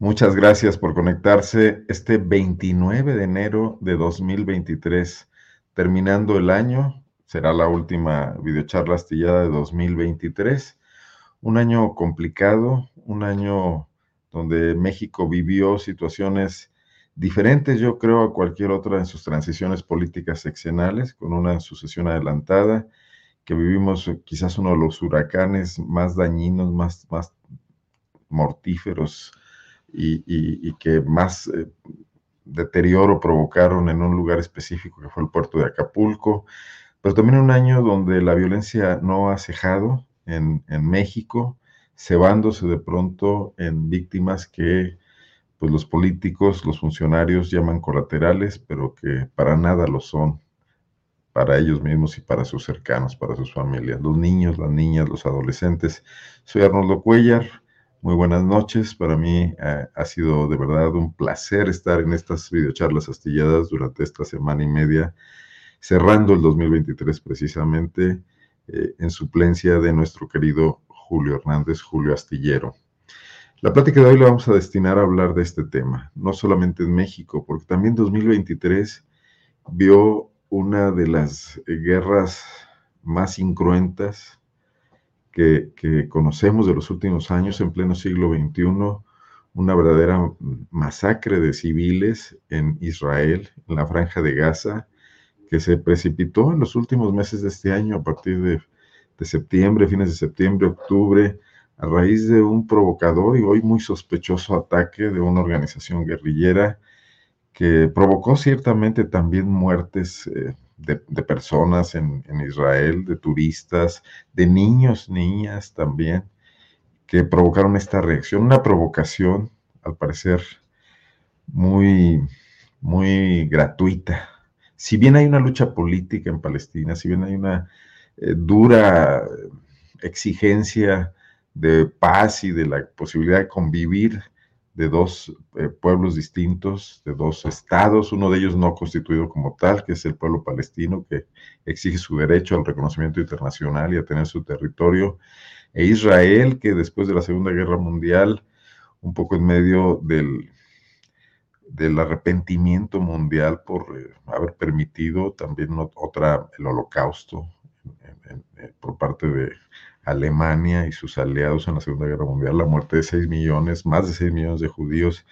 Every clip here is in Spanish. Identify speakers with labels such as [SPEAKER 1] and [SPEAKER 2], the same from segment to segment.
[SPEAKER 1] Muchas gracias por conectarse este 29 de enero de 2023. Terminando el año, será la última videocharla astillada de 2023. Un año complicado, un año donde México vivió situaciones diferentes, yo creo, a cualquier otra en sus transiciones políticas seccionales, con una sucesión adelantada, que vivimos quizás uno de los huracanes más dañinos, más, más mortíferos y, que más eh, deterioro provocaron en un lugar específico que fue el puerto de Acapulco, pero también un año donde la violencia no ha cejado en, en México, cebándose de pronto en víctimas que pues los políticos, los funcionarios llaman colaterales, pero que para nada lo son para ellos mismos y para sus cercanos, para sus familias, los niños, las niñas, los adolescentes. Soy Arnoldo Cuellar, muy buenas noches. Para mí eh, ha sido de verdad un placer estar en estas videocharlas astilladas durante esta semana y media, cerrando el 2023 precisamente eh, en suplencia de nuestro querido Julio Hernández, Julio Astillero. La plática de hoy la vamos a destinar a hablar de este tema, no solamente en México, porque también 2023 vio una de las guerras más incruentas, que, conocemos de los últimos años en pleno siglo XXI, una verdadera masacre de civiles en Israel, en la franja de Gaza, que se precipitó en los últimos meses de este año, a partir de, de septiembre, fines de septiembre, octubre, a raíz de un provocador y hoy muy sospechoso ataque de una organización guerrillera que provocó ciertamente también muertes eh, de, personas en, Israel, de turistas, de niños, niñas también, que provocaron esta reacción, una provocación, al parecer, muy, muy gratuita. Si bien hay una lucha política en Palestina, si bien hay una eh, dura exigencia de paz y de la posibilidad de convivir de dos eh, pueblos distintos, de dos estados, uno de ellos no constituido como tal, que es el pueblo palestino, que exige su derecho al reconocimiento internacional y a tener su territorio, e Israel, que después de la Segunda Guerra Mundial, un poco en medio del, del arrepentimiento mundial por eh, haber permitido también otra, el holocausto por parte de Alemania y sus aliados en la Segunda Guerra Mundial, la muerte de 6 millones, más de 6 millones de judíos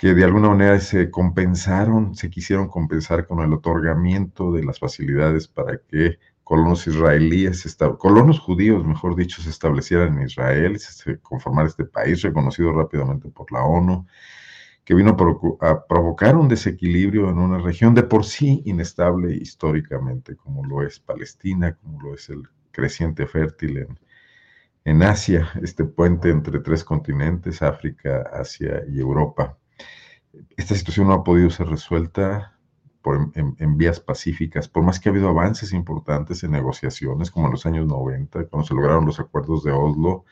[SPEAKER 1] que de alguna manera se compensaron, se quisieron compensar con el otorgamiento de las facilidades para que colonos israelíes, colonos judíos, mejor dicho, se establecieran en Israel, se conformara este país reconocido rápidamente por la ONU, que vino a provocar un desequilibrio en una región de por sí inestable históricamente, como lo es Palestina, como lo es el creciente fértil en, en Asia, este puente entre tres continentes, África, Asia y Europa. Esta situación no ha podido ser resuelta por, en, vías pacíficas, por más que ha habido avances importantes en negociaciones, como en los años 90, cuando se lograron los acuerdos de Oslo,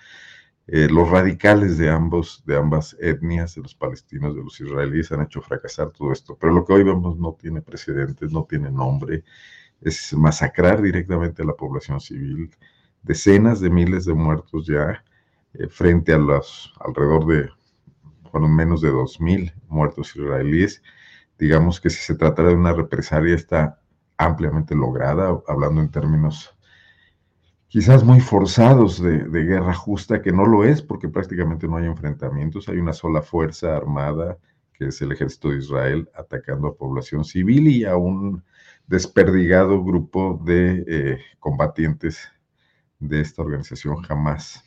[SPEAKER 1] eh, los radicales de, ambos, de ambas etnias, de los palestinos, de los israelíes, han hecho fracasar todo esto. Pero lo que hoy vemos no tiene precedentes, no tiene nombre, es masacrar directamente a la población civil, decenas de miles de muertos ya eh, frente a los alrededor de, fueron menos de 2.000 muertos israelíes. Digamos que si se tratara de una represalia está ampliamente lograda, hablando en términos quizás muy forzados de, guerra justa, que no lo es porque prácticamente no hay enfrentamientos, hay una sola fuerza armada, que es el ejército de Israel, atacando a población civil y a un desperdigado grupo de eh, combatientes de esta organización jamás.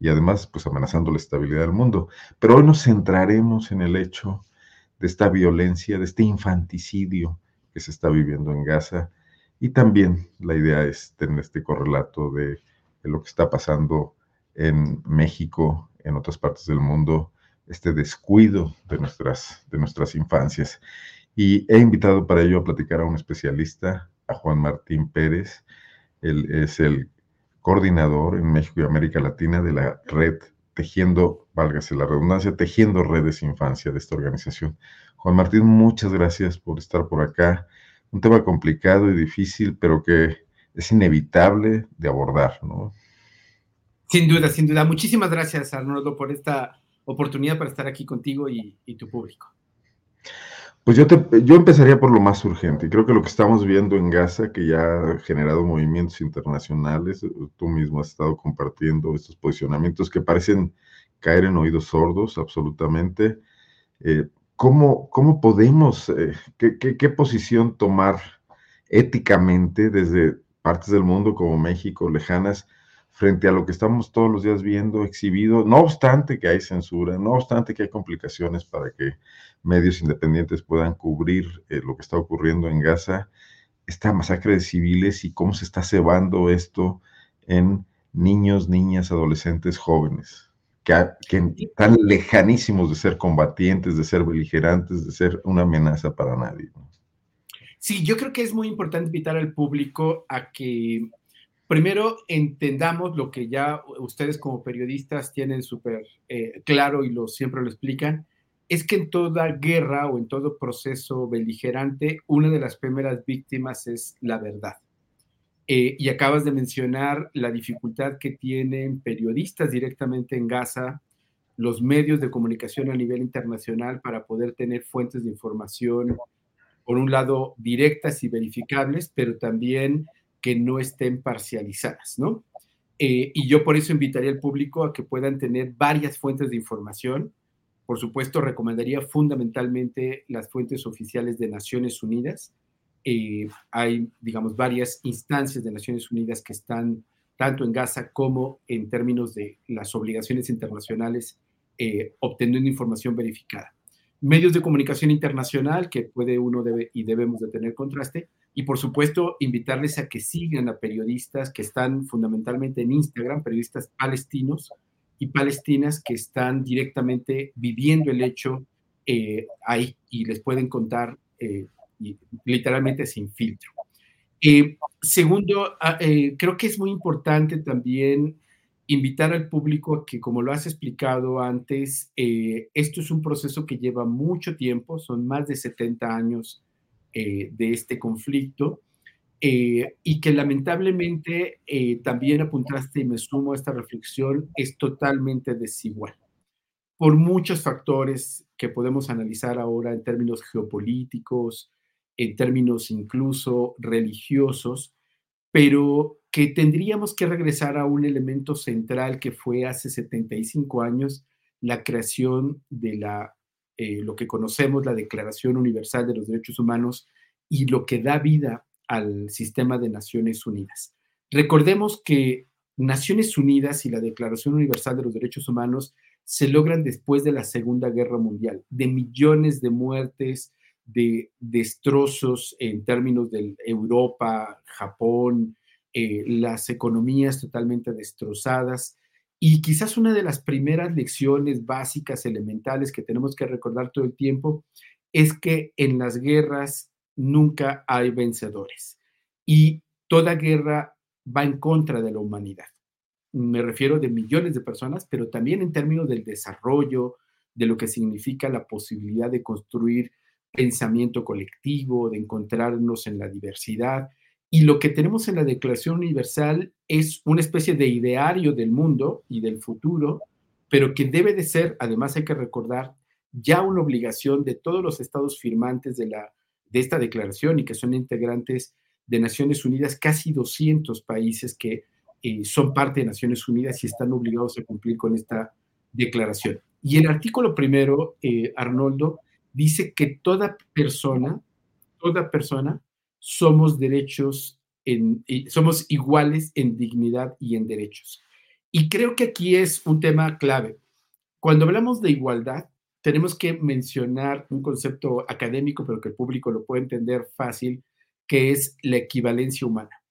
[SPEAKER 1] Y además, pues amenazando la estabilidad del mundo. Pero hoy nos centraremos en el hecho de esta violencia, de este infanticidio que se está viviendo en Gaza, y también la idea es tener este correlato de, lo que está pasando en México, en otras partes del mundo, este descuido de nuestras, de nuestras infancias. Y he invitado para ello a platicar a un especialista, a Juan Martín Pérez. Él es el coordinador en México y América Latina de la red Tejiendo, válgase la redundancia, Tejiendo Redes Infancia de esta organización. Juan Martín, muchas gracias por estar por acá un tema complicado y difícil, pero que es inevitable de abordar, ¿no?
[SPEAKER 2] Sin duda, sin duda. Muchísimas gracias, Arnoldo, por esta oportunidad para estar aquí contigo y, tu público.
[SPEAKER 1] Pues yo, te, yo empezaría por lo más urgente. Creo que lo que estamos viendo en Gaza, que ya ha generado movimientos internacionales, tú mismo has estado compartiendo estos posicionamientos que parecen caer en oídos sordos absolutamente. Eh, ¿cómo, cómo podemos, eh, qué, posición tomar éticamente desde partes del mundo como México, lejanas, frente a lo que estamos todos los días viendo exhibido, no obstante que hay censura, no obstante que hay complicaciones para que medios independientes puedan cubrir eh, lo que está ocurriendo en Gaza, esta masacre de civiles y cómo se está cebando esto en niños, niñas, adolescentes, jóvenes que, están lejanísimos de ser combatientes, de ser beligerantes, de ser una amenaza para nadie.
[SPEAKER 2] Sí, yo creo que es muy importante invitar al público a que primero entendamos lo que ya ustedes como periodistas tienen súper eh, claro y lo, siempre lo explican, es que en toda guerra o en todo proceso beligerante, una de las primeras víctimas es la verdad. Eh, y acabas de mencionar la dificultad que tienen periodistas directamente en Gaza, los medios de comunicación a nivel internacional para poder tener fuentes de información, por un lado, directas y verificables, pero también que no estén parcializadas, ¿no? Eh, y yo por eso invitaría al público a que puedan tener varias fuentes de información. Por supuesto, recomendaría fundamentalmente las fuentes oficiales de Naciones Unidas, eh, hay, digamos, varias instancias de Naciones Unidas que están tanto en Gaza como en términos de las obligaciones internacionales eh, obteniendo información verificada. Medios de comunicación internacional que puede uno y debemos de tener contraste y por supuesto invitarles a que sigan a periodistas que están fundamentalmente en Instagram, periodistas palestinos y palestinas que están directamente viviendo el hecho eh, ahí y les pueden contar literalmente sin filtro. Eh, segundo, ah, eh, creo que es muy importante también invitar al público a que, como lo has explicado antes, eh, esto es un proceso que lleva mucho tiempo, son más de 70 años de este conflicto, y que lamentablemente también apuntaste y me sumo a esta reflexión, es totalmente desigual. Por muchos factores que podemos analizar ahora en términos geopolíticos, en términos incluso religiosos, pero que tendríamos que regresar a un elemento central que fue hace 75 años la creación de la, eh, lo que conocemos, la Declaración Universal de los Derechos Humanos y lo que da vida al sistema de Naciones Unidas. Recordemos que Naciones Unidas y la Declaración Universal de los Derechos Humanos se logran después de la Segunda Guerra Mundial, de millones de muertes, de destrozos en términos de Europa, Japón, eh, las economías totalmente destrozadas. Y quizás una de las primeras lecciones básicas, elementales que tenemos que recordar todo el tiempo es que en las guerras nunca hay vencedores y toda guerra va en contra de la humanidad. Me refiero de millones de personas, pero también en términos del desarrollo, de lo que significa la posibilidad de construir pensamiento colectivo, de encontrarnos en la diversidad. Y lo que tenemos en la Declaración Universal es una especie de ideario del mundo y del futuro, pero que debe de ser, además hay que recordar, ya una obligación de todos los estados firmantes de, la, de esta declaración y que son integrantes de Naciones Unidas, casi 200 países que eh, son parte de Naciones Unidas y están obligados a cumplir con esta declaración. Y el artículo primero, eh, Arnoldo, dice que toda persona, toda persona, somos derechos, en, somos iguales en dignidad y en derechos. Y creo que aquí es un tema clave. Cuando hablamos de igualdad, tenemos que mencionar un concepto académico, pero que el público lo puede entender fácil, que es la equivalencia humana.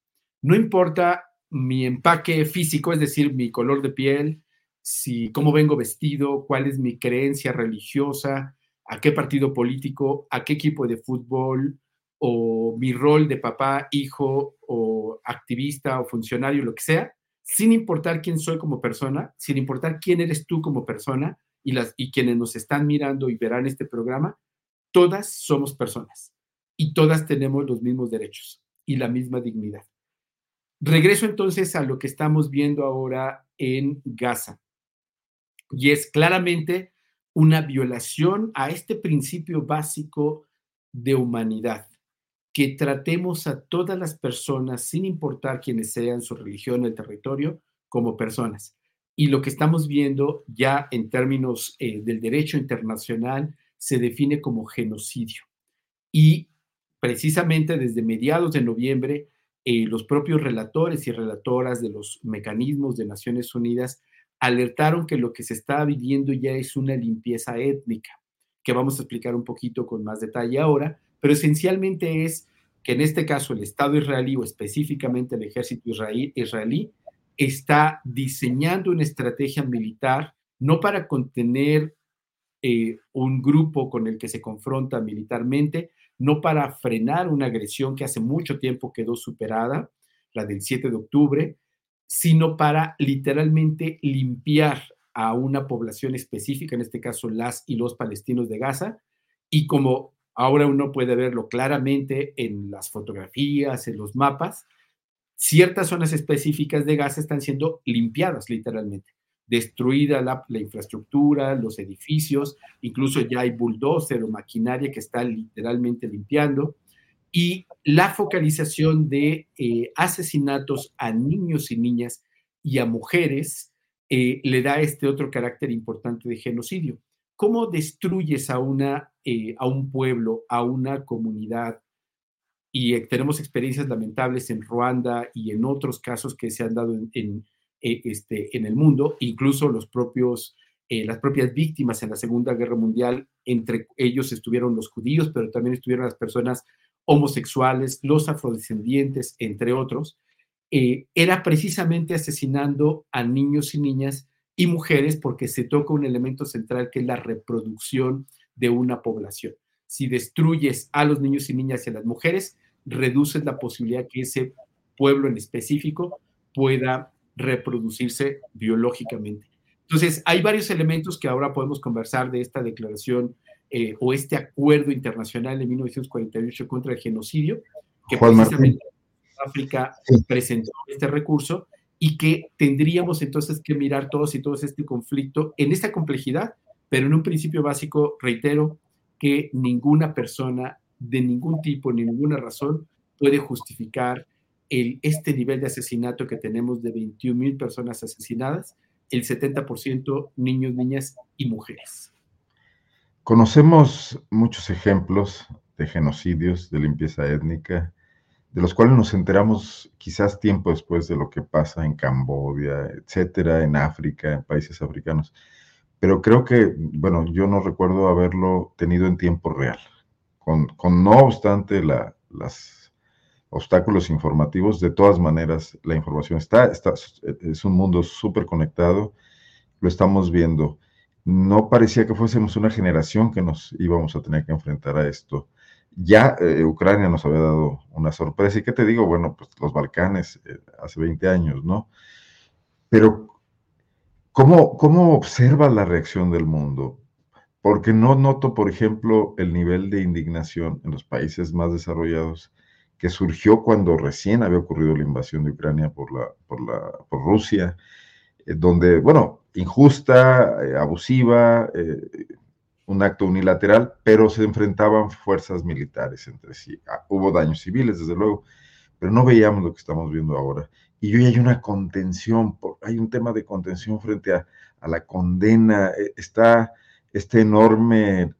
[SPEAKER 2] No importa mi empaque físico, es decir, mi color de piel, si cómo vengo vestido, cuál es mi creencia religiosa, a qué partido político, a qué equipo de fútbol, o mi rol de papá, hijo, o activista, o funcionario, lo que sea, sin importar quién soy como persona, sin importar quién eres tú como persona, y, las, y quienes nos están mirando y verán este programa, todas somos personas y todas tenemos los mismos derechos y la misma dignidad. Regreso entonces a lo que estamos viendo ahora en Gaza. Y es claramente una violación a este principio básico de humanidad, que tratemos a todas las personas, sin importar quiénes sean, su religión, el territorio, como personas. Y lo que estamos viendo ya en términos eh, del derecho internacional se define como genocidio. Y precisamente desde mediados de noviembre, eh, los propios relatores y relatoras de los mecanismos de Naciones Unidas alertaron que lo que se está viviendo ya es una limpieza étnica, que vamos a explicar un poquito con más detalle ahora, pero esencialmente es que en este caso el Estado israelí o específicamente el ejército israelí, está diseñando una estrategia militar no para contener eh, un grupo con el que se confronta militarmente, no para frenar una agresión que hace mucho tiempo quedó superada, la del 7 de octubre, sino para literalmente limpiar a una población específica, en este caso las y los palestinos de Gaza, y como ahora uno puede verlo claramente en las fotografías, en los mapas, ciertas zonas específicas de Gaza están siendo limpiadas literalmente destruida la, infraestructura, los edificios, incluso ya hay bulldozer o maquinaria que está literalmente limpiando, y la focalización de eh, asesinatos a niños y niñas y a mujeres eh, le da este otro carácter importante de genocidio. ¿Cómo destruyes a, una, eh, a un pueblo, a una comunidad? Y tenemos experiencias lamentables en Ruanda y en otros casos que se han dado en eh, este, en el mundo, incluso los propios, eh, las propias víctimas en la Segunda Guerra Mundial, entre ellos estuvieron los judíos, pero también estuvieron las personas homosexuales, los afrodescendientes, entre otros, eh, era precisamente asesinando a niños y niñas y mujeres porque se toca un elemento central que es la reproducción de una población. Si destruyes a los niños y niñas y a las mujeres, reduces la posibilidad que ese pueblo en específico pueda reproducirse biológicamente. Entonces, hay varios elementos que ahora podemos conversar de esta declaración eh, o este acuerdo internacional de 1948 contra el genocidio, que precisamente África presentó este recurso y que tendríamos entonces que mirar todos y todos este conflicto en esta complejidad, pero en un principio básico, reitero, que ninguna persona de ningún tipo, ni ninguna razón puede justificar este nivel de asesinato que tenemos de 21 mil personas asesinadas, el 70% niños, niñas y mujeres.
[SPEAKER 1] Conocemos muchos ejemplos de genocidios, de limpieza étnica, de los cuales nos enteramos quizás tiempo después de lo que pasa en Camboya, etcétera, en África, en países africanos. Pero creo que, bueno, yo no recuerdo haberlo tenido en tiempo real. Con, con no obstante la, las obstáculos informativos. De todas maneras, la información está, está es un mundo súper conectado, lo estamos viendo. No parecía que fuésemos una generación que nos íbamos a tener que enfrentar a esto. Ya eh, Ucrania nos había dado una sorpresa. ¿Y qué te digo? Bueno, pues los Balcanes eh, hace 20 años, ¿no? Pero, ¿cómo, ¿cómo observa la reacción del mundo? Porque no noto, por ejemplo, el nivel de indignación en los países más desarrollados que surgió cuando recién había ocurrido la invasión de Ucrania por, la, por, la, por Rusia, eh, donde, bueno, injusta, eh, abusiva, eh, un acto unilateral, pero se enfrentaban fuerzas militares entre sí. Ah, hubo daños civiles, desde luego, pero no veíamos lo que estamos viendo ahora. Y hoy hay una contención, hay un tema de contención frente a, a la condena, está este enorme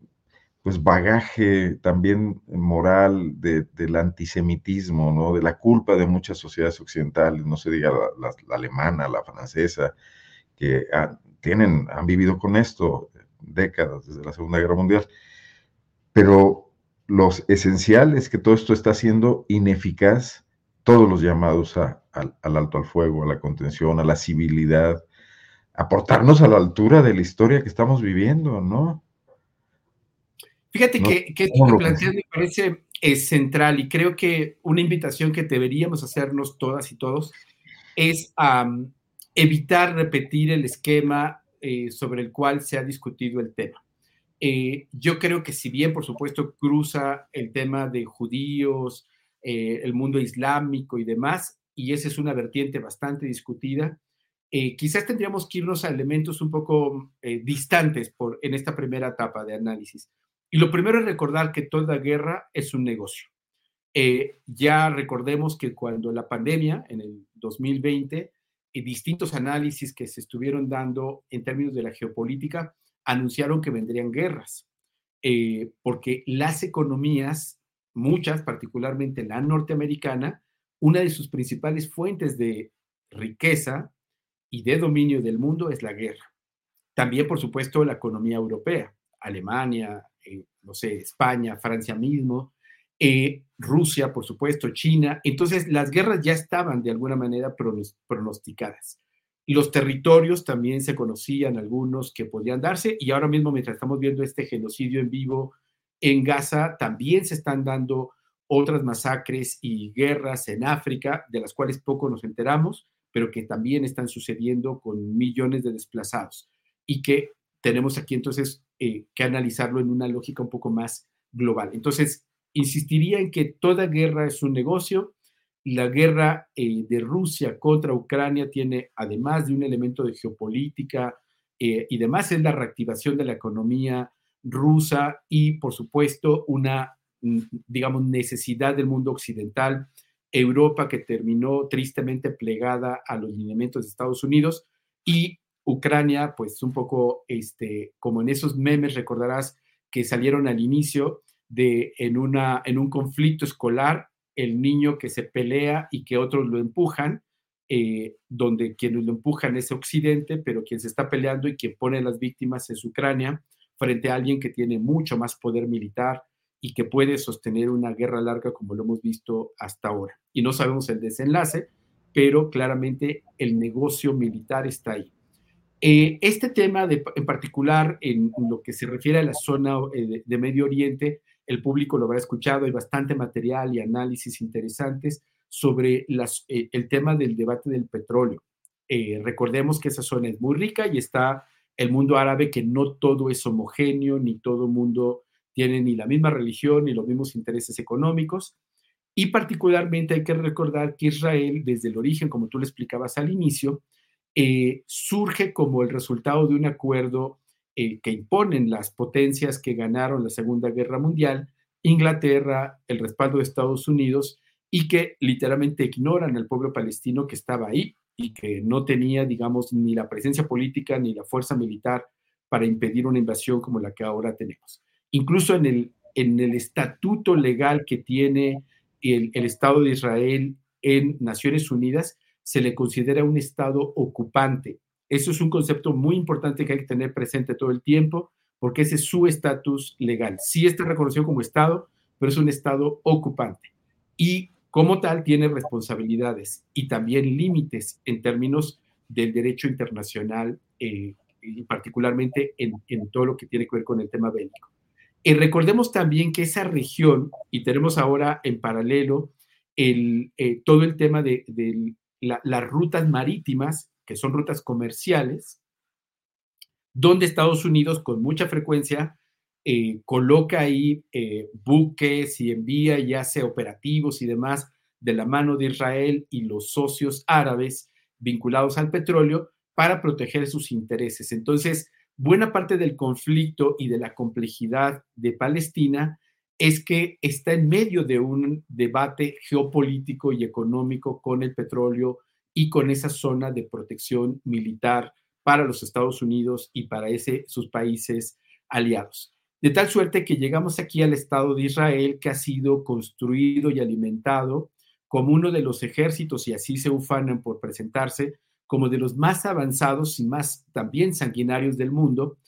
[SPEAKER 1] pues bagaje también moral del antisemitismo, ¿no? De la culpa de muchas sociedades occidentales, no se diga la, alemana, la francesa, que han, tienen, han vivido con esto décadas desde la Segunda Guerra Mundial. Pero los esencial es que todo esto está siendo ineficaz, todos los llamados al alto al fuego, a la contención, a la civilidad, aportarnos a la altura de la historia que estamos viviendo, ¿no?
[SPEAKER 2] Fíjate que, que esto que planteas me parece es central y creo que una invitación que deberíamos hacernos todas y todos es evitar repetir el esquema eh, sobre el cual se ha discutido el tema. Eh, yo creo que si bien, por supuesto, cruza el tema de judíos, eh, el mundo islámico y demás, y esa es una vertiente bastante discutida, quizás tendríamos que irnos a elementos un poco distantes por, en esta primera etapa de análisis. Y lo primero es recordar que toda guerra es un negocio. Eh, ya recordemos que cuando la pandemia, en el 2020, y distintos análisis que se estuvieron dando en términos de la geopolítica anunciaron que vendrían guerras, eh, porque las economías, muchas, particularmente la norteamericana, una de sus principales fuentes de riqueza y de dominio del mundo es la guerra. También, por supuesto, la economía europea, Alemania, eh, no sé, España, Francia mismo, eh, Rusia, por supuesto, China. Entonces, las guerras ya estaban de alguna manera pronosticadas. Y los territorios también se conocían algunos que podían darse y ahora mismo mientras estamos viendo este genocidio en vivo en Gaza, también se están dando otras masacres y guerras en África, de las cuales poco nos enteramos, pero que también están sucediendo con millones de desplazados y que tenemos aquí entonces eh, que analizarlo en una lógica un poco más global. Entonces, insistiría en que toda guerra es un negocio. La guerra eh, de Rusia contra Ucrania tiene, además de un elemento de geopolítica eh, y demás, es la reactivación de la economía rusa y, por supuesto, una, mm, digamos, necesidad del mundo occidental. Europa que terminó tristemente plegada a los lineamientos de Estados Unidos y Ucrania, pues un poco este, como en esos memes recordarás que salieron al inicio de en, una, en un conflicto escolar, el niño que se pelea y que otros lo empujan, eh, donde quienes lo empujan es Occidente, pero quien se está peleando y quien pone a las víctimas es Ucrania, frente a alguien que tiene mucho más poder militar y que puede sostener una guerra larga como lo hemos visto hasta ahora. Y no sabemos el desenlace, pero claramente el negocio militar está ahí. Eh, este tema en particular, en lo que se refiere a la zona eh, de, Medio Oriente, el público lo habrá escuchado, hay bastante material y análisis interesantes sobre eh, el tema del debate del petróleo. recordemos que esa zona es muy rica y está el mundo árabe, que no todo es homogéneo, ni todo mundo tiene ni la misma religión, ni los mismos intereses económicos. Y particularmente hay que recordar que Israel, desde el origen, como tú le explicabas al inicio, eh, surge como el resultado de un acuerdo eh, que imponen las potencias que ganaron la Segunda Guerra Mundial, Inglaterra, el respaldo de Estados Unidos, y que literalmente ignoran al pueblo palestino que estaba ahí y que no tenía, digamos, ni la presencia política ni la fuerza militar para impedir una invasión como la que ahora tenemos. Incluso en el, estatuto legal que tiene el, el Estado de Israel en Naciones Unidas, se le considera un Estado ocupante. Eso es un concepto muy importante que hay que tener presente todo el tiempo, porque ese es su estatus legal. Sí está reconocido como Estado, pero es un Estado ocupante. Y como tal tiene responsabilidades y también límites en términos del derecho internacional, eh, y particularmente en, todo lo que tiene que ver con el tema bélico. Y recordemos también que esa región, y tenemos ahora en paralelo el, eh, todo el tema de, las rutas marítimas, que son rutas comerciales, donde Estados Unidos con mucha frecuencia eh, coloca ahí eh, buques y envía y hace operativos y demás de la mano de Israel y los socios árabes vinculados al petróleo para proteger sus intereses. Entonces, buena parte del conflicto y de la complejidad de Palestina es que está en medio de un debate geopolítico y económico con el petróleo y con esa zona de protección militar para los Estados Unidos y para ese, sus países aliados. De tal suerte que llegamos aquí al Estado de Israel, que ha sido construido y alimentado como uno de los ejércitos, y así se ufanan por presentarse, como de los más avanzados y más también sanguinarios del mundo.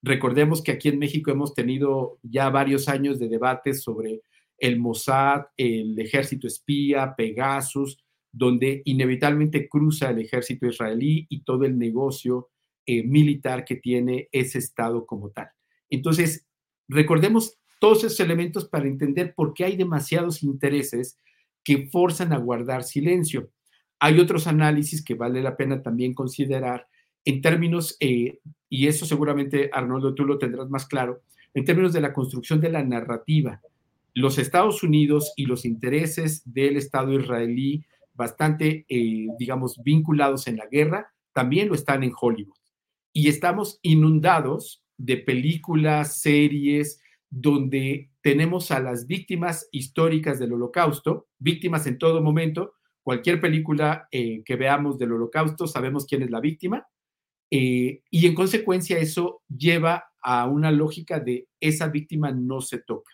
[SPEAKER 2] Recordemos que aquí en México hemos tenido ya varios años de debates sobre el Mossad, el ejército espía, Pegasus, donde inevitablemente cruza el ejército israelí y todo el negocio eh, militar que tiene ese Estado como tal. Entonces, Recordemos todos esos elementos para entender por qué hay demasiados intereses que forzan a guardar silencio. Hay otros análisis que vale la pena también considerar en términos, eh, y eso seguramente Arnoldo tú lo tendrás más claro, en términos de la construcción de la narrativa. Los Estados Unidos y los intereses del Estado israelí, bastante, eh, digamos, vinculados en la guerra, también lo están en Hollywood. Y estamos inundados de películas, series, donde tenemos a las víctimas históricas del holocausto, víctimas en todo momento. Cualquier película eh, que veamos del holocausto sabemos quién es la víctima. Eh, y en consecuencia eso lleva a una lógica de esa víctima no se toca.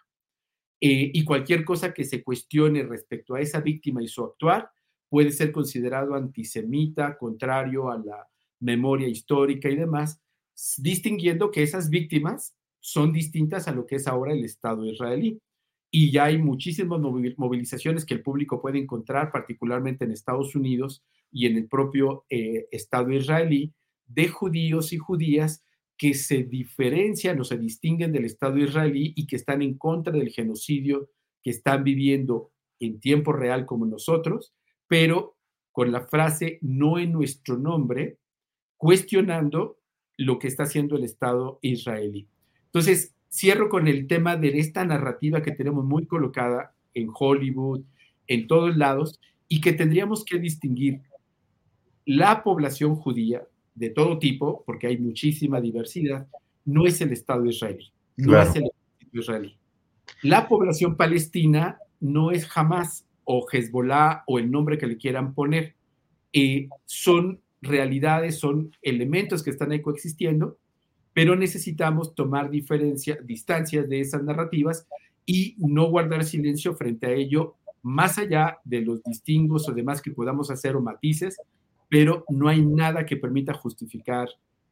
[SPEAKER 2] Eh, y cualquier cosa que se cuestione respecto a esa víctima y su actuar puede ser considerado antisemita, contrario a la memoria histórica y demás, distinguiendo que esas víctimas son distintas a lo que es ahora el Estado israelí. Y ya hay muchísimas movilizaciones que el público puede encontrar, particularmente en Estados Unidos y en el propio eh, Estado israelí, de judíos y judías que se diferencian o se distinguen del Estado israelí y que están en contra del genocidio que están viviendo en tiempo real como nosotros, pero con la frase no en nuestro nombre, cuestionando lo que está haciendo el Estado israelí. Entonces, cierro con el tema de esta narrativa que tenemos muy colocada en Hollywood, en todos lados, y que tendríamos que distinguir la población judía de todo tipo, porque hay muchísima diversidad, no es el Estado israelí, no es el Estado israelí. La población palestina no es jamás o Hezbollah o el nombre que le quieran poner, eh, son realidades, son elementos que están ahí coexistiendo, pero necesitamos tomar diferencia, distancias de esas narrativas y no guardar silencio frente a ello, más allá de los distingos o demás que podamos hacer o matices, pero no hay nada que permita justificar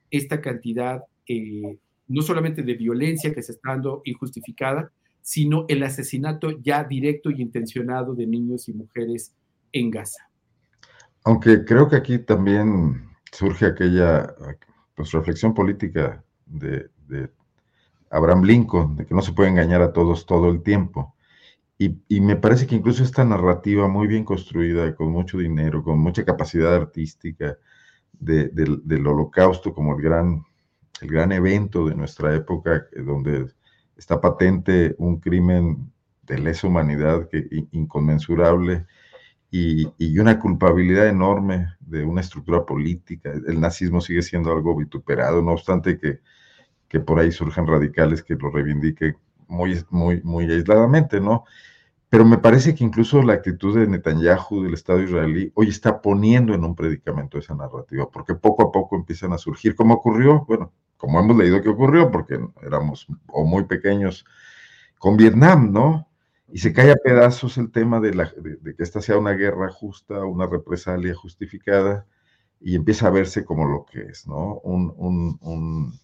[SPEAKER 2] esta cantidad, eh, no solamente de violencia que se está dando injustificada, sino el asesinato ya directo y intencionado de niños y mujeres en Gaza.
[SPEAKER 1] Aunque creo que aquí también surge aquella pues, reflexión política de, Abraham Lincoln, de que no se puede engañar a todos todo el tiempo. Y, me parece que incluso esta narrativa muy bien construida, con mucho dinero, con mucha capacidad artística del, holocausto como el gran, el gran evento de nuestra época, donde está patente un crimen de lesa humanidad que, inconmensurable y, una culpabilidad enorme de una estructura política. El nazismo sigue siendo algo vituperado, no obstante que, que por ahí surjan radicales que lo reivindiquen muy, muy, muy aisladamente, ¿no? Pero me parece que incluso la actitud de Netanyahu, del Estado israelí, hoy está poniendo en un predicamento esa narrativa, porque poco a poco empiezan a surgir, como ocurrió, bueno, como hemos leído que ocurrió, porque éramos o muy pequeños con Vietnam, ¿no? Y se cae a pedazos el tema de, la, de, que esta sea una guerra justa, una represalia justificada, y empieza a verse como lo que es, ¿no? Un,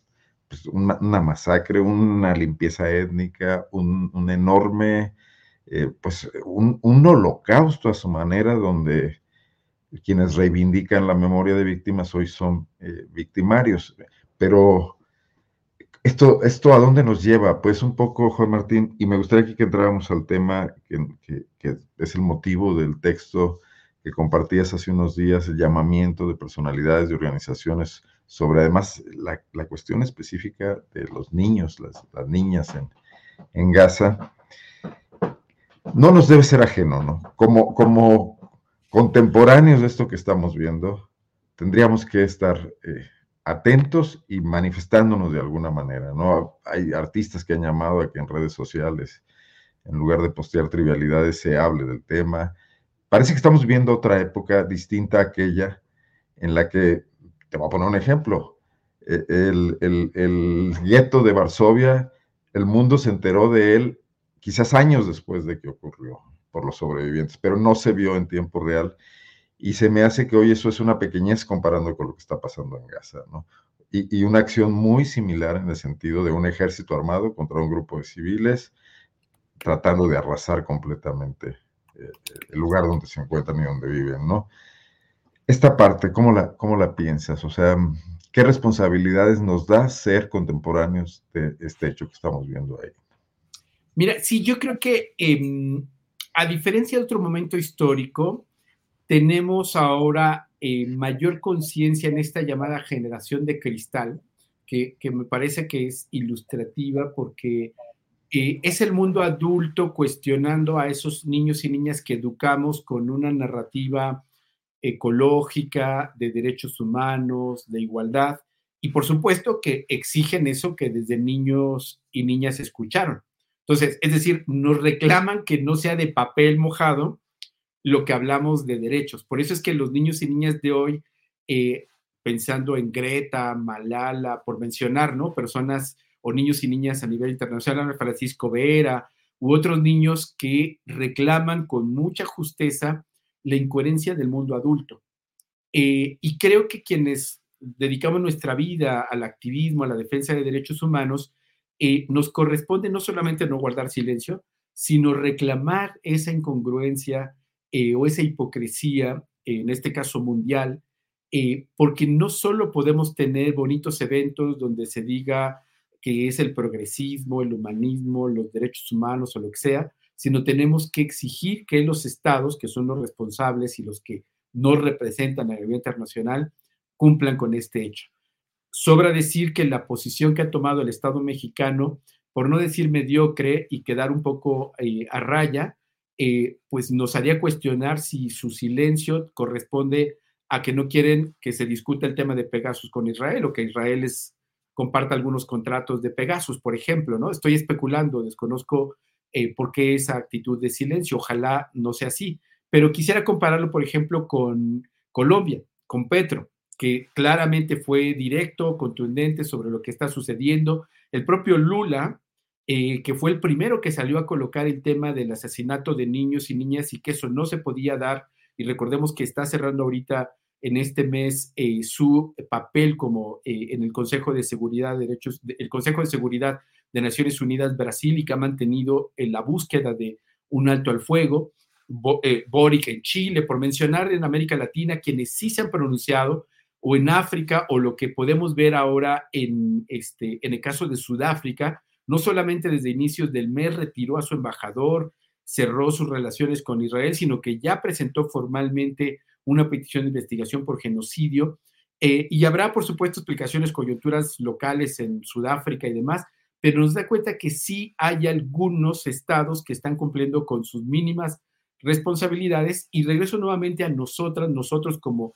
[SPEAKER 1] pues una, masacre, una limpieza étnica, un, enorme, eh, pues un, holocausto a su manera, donde quienes reivindican la memoria de víctimas hoy son eh, victimarios. Pero esto, ¿Esto a dónde nos lleva? Pues un poco, Juan Martín, y me gustaría aquí que entráramos al tema que, es el motivo del texto que compartías hace unos días, el llamamiento de personalidades, de organizaciones sobre además la, cuestión específica de los niños, las, niñas en, en, Gaza, no nos debe ser ajeno, ¿no? Como, como contemporáneos de esto que estamos viendo, tendríamos que estar eh, atentos y manifestándonos de alguna manera, ¿no? Hay artistas que han llamado a que en redes sociales, en lugar de postear trivialidades, se hable del tema. Parece que estamos viendo otra época distinta a aquella en la que, te voy a poner un ejemplo, e, el, el, el gueto de Varsovia, el mundo se enteró de él quizás años después de que ocurrió por los sobrevivientes, pero no se vio en tiempo real y se me hace que hoy eso es una pequeñez comparando con lo que está pasando en Gaza, ¿no? Y, una acción muy similar en el sentido de un ejército armado contra un grupo de civiles tratando de arrasar completamente eh, el lugar donde se encuentran y donde viven, ¿no? Esta parte, ¿cómo la, cómo la piensas? O sea, ¿qué responsabilidades nos da ser contemporáneos de este hecho que estamos viendo ahí?
[SPEAKER 2] Mira, sí, yo creo que em, a diferencia de otro momento histórico, tenemos ahora eh, mayor conciencia en esta llamada generación de cristal, que, me parece que es ilustrativa porque eh, es el mundo adulto cuestionando a esos niños y niñas que educamos con una narrativa ecológica, de derechos humanos, de igualdad, y por supuesto que exigen eso que desde niños y niñas escucharon. Entonces, es decir, nos reclaman que no sea de papel mojado, lo que hablamos de derechos. Por eso es que los niños y niñas de hoy, eh, pensando en Greta, Malala, por mencionar, ¿no? Personas o niños y niñas a nivel internacional, Francisco Vera, u otros niños que reclaman con mucha justeza la incoherencia del mundo adulto. Eh, y creo que quienes dedicamos nuestra vida al activismo, a la defensa de derechos humanos, eh, nos corresponde no solamente no guardar silencio, sino reclamar esa incongruencia, eh, o esa hipocresía, en este caso mundial, eh, porque no solo podemos tener bonitos eventos donde se diga que es el progresismo, el humanismo, los derechos humanos o lo que sea, sino tenemos que exigir que los estados, que son los responsables y los que no representan a nivel internacional, cumplan con este hecho. Sobra decir que la posición que ha tomado el Estado mexicano, por no decir mediocre y quedar un poco eh, a raya, eh, pues nos haría cuestionar si su silencio corresponde a que no quieren que se discuta el tema de Pegasus con Israel o que Israel les comparta algunos contratos de Pegasus, por ejemplo, ¿no? Estoy especulando, desconozco eh, por qué esa actitud de silencio, ojalá no sea así, pero quisiera compararlo, por ejemplo, con Colombia, con Petro, que claramente fue directo, contundente sobre lo que está sucediendo. El propio Lula, eh, que fue el primero que salió a colocar el tema del asesinato de niños y niñas y que eso no se podía dar. Y recordemos que está cerrando ahorita en este mes eh, su papel como eh, en el Consejo de Seguridad de Derechos, el Consejo de Seguridad de Naciones Unidas Brasil y que ha mantenido en la búsqueda de un alto al fuego. Boric en Chile, por mencionar en América Latina, quienes sí se han pronunciado, o en África, o lo que podemos ver ahora en, este, en el caso de Sudáfrica, no solamente desde inicios del mes retiró a su embajador, cerró sus relaciones con Israel, sino que ya presentó formalmente una petición de investigación por genocidio. Eh, y habrá, por supuesto, explicaciones, coyunturas locales en Sudáfrica y demás, pero nos da cuenta que sí hay algunos estados que están cumpliendo con sus mínimas responsabilidades. Y regreso nuevamente a nosotras, nosotros como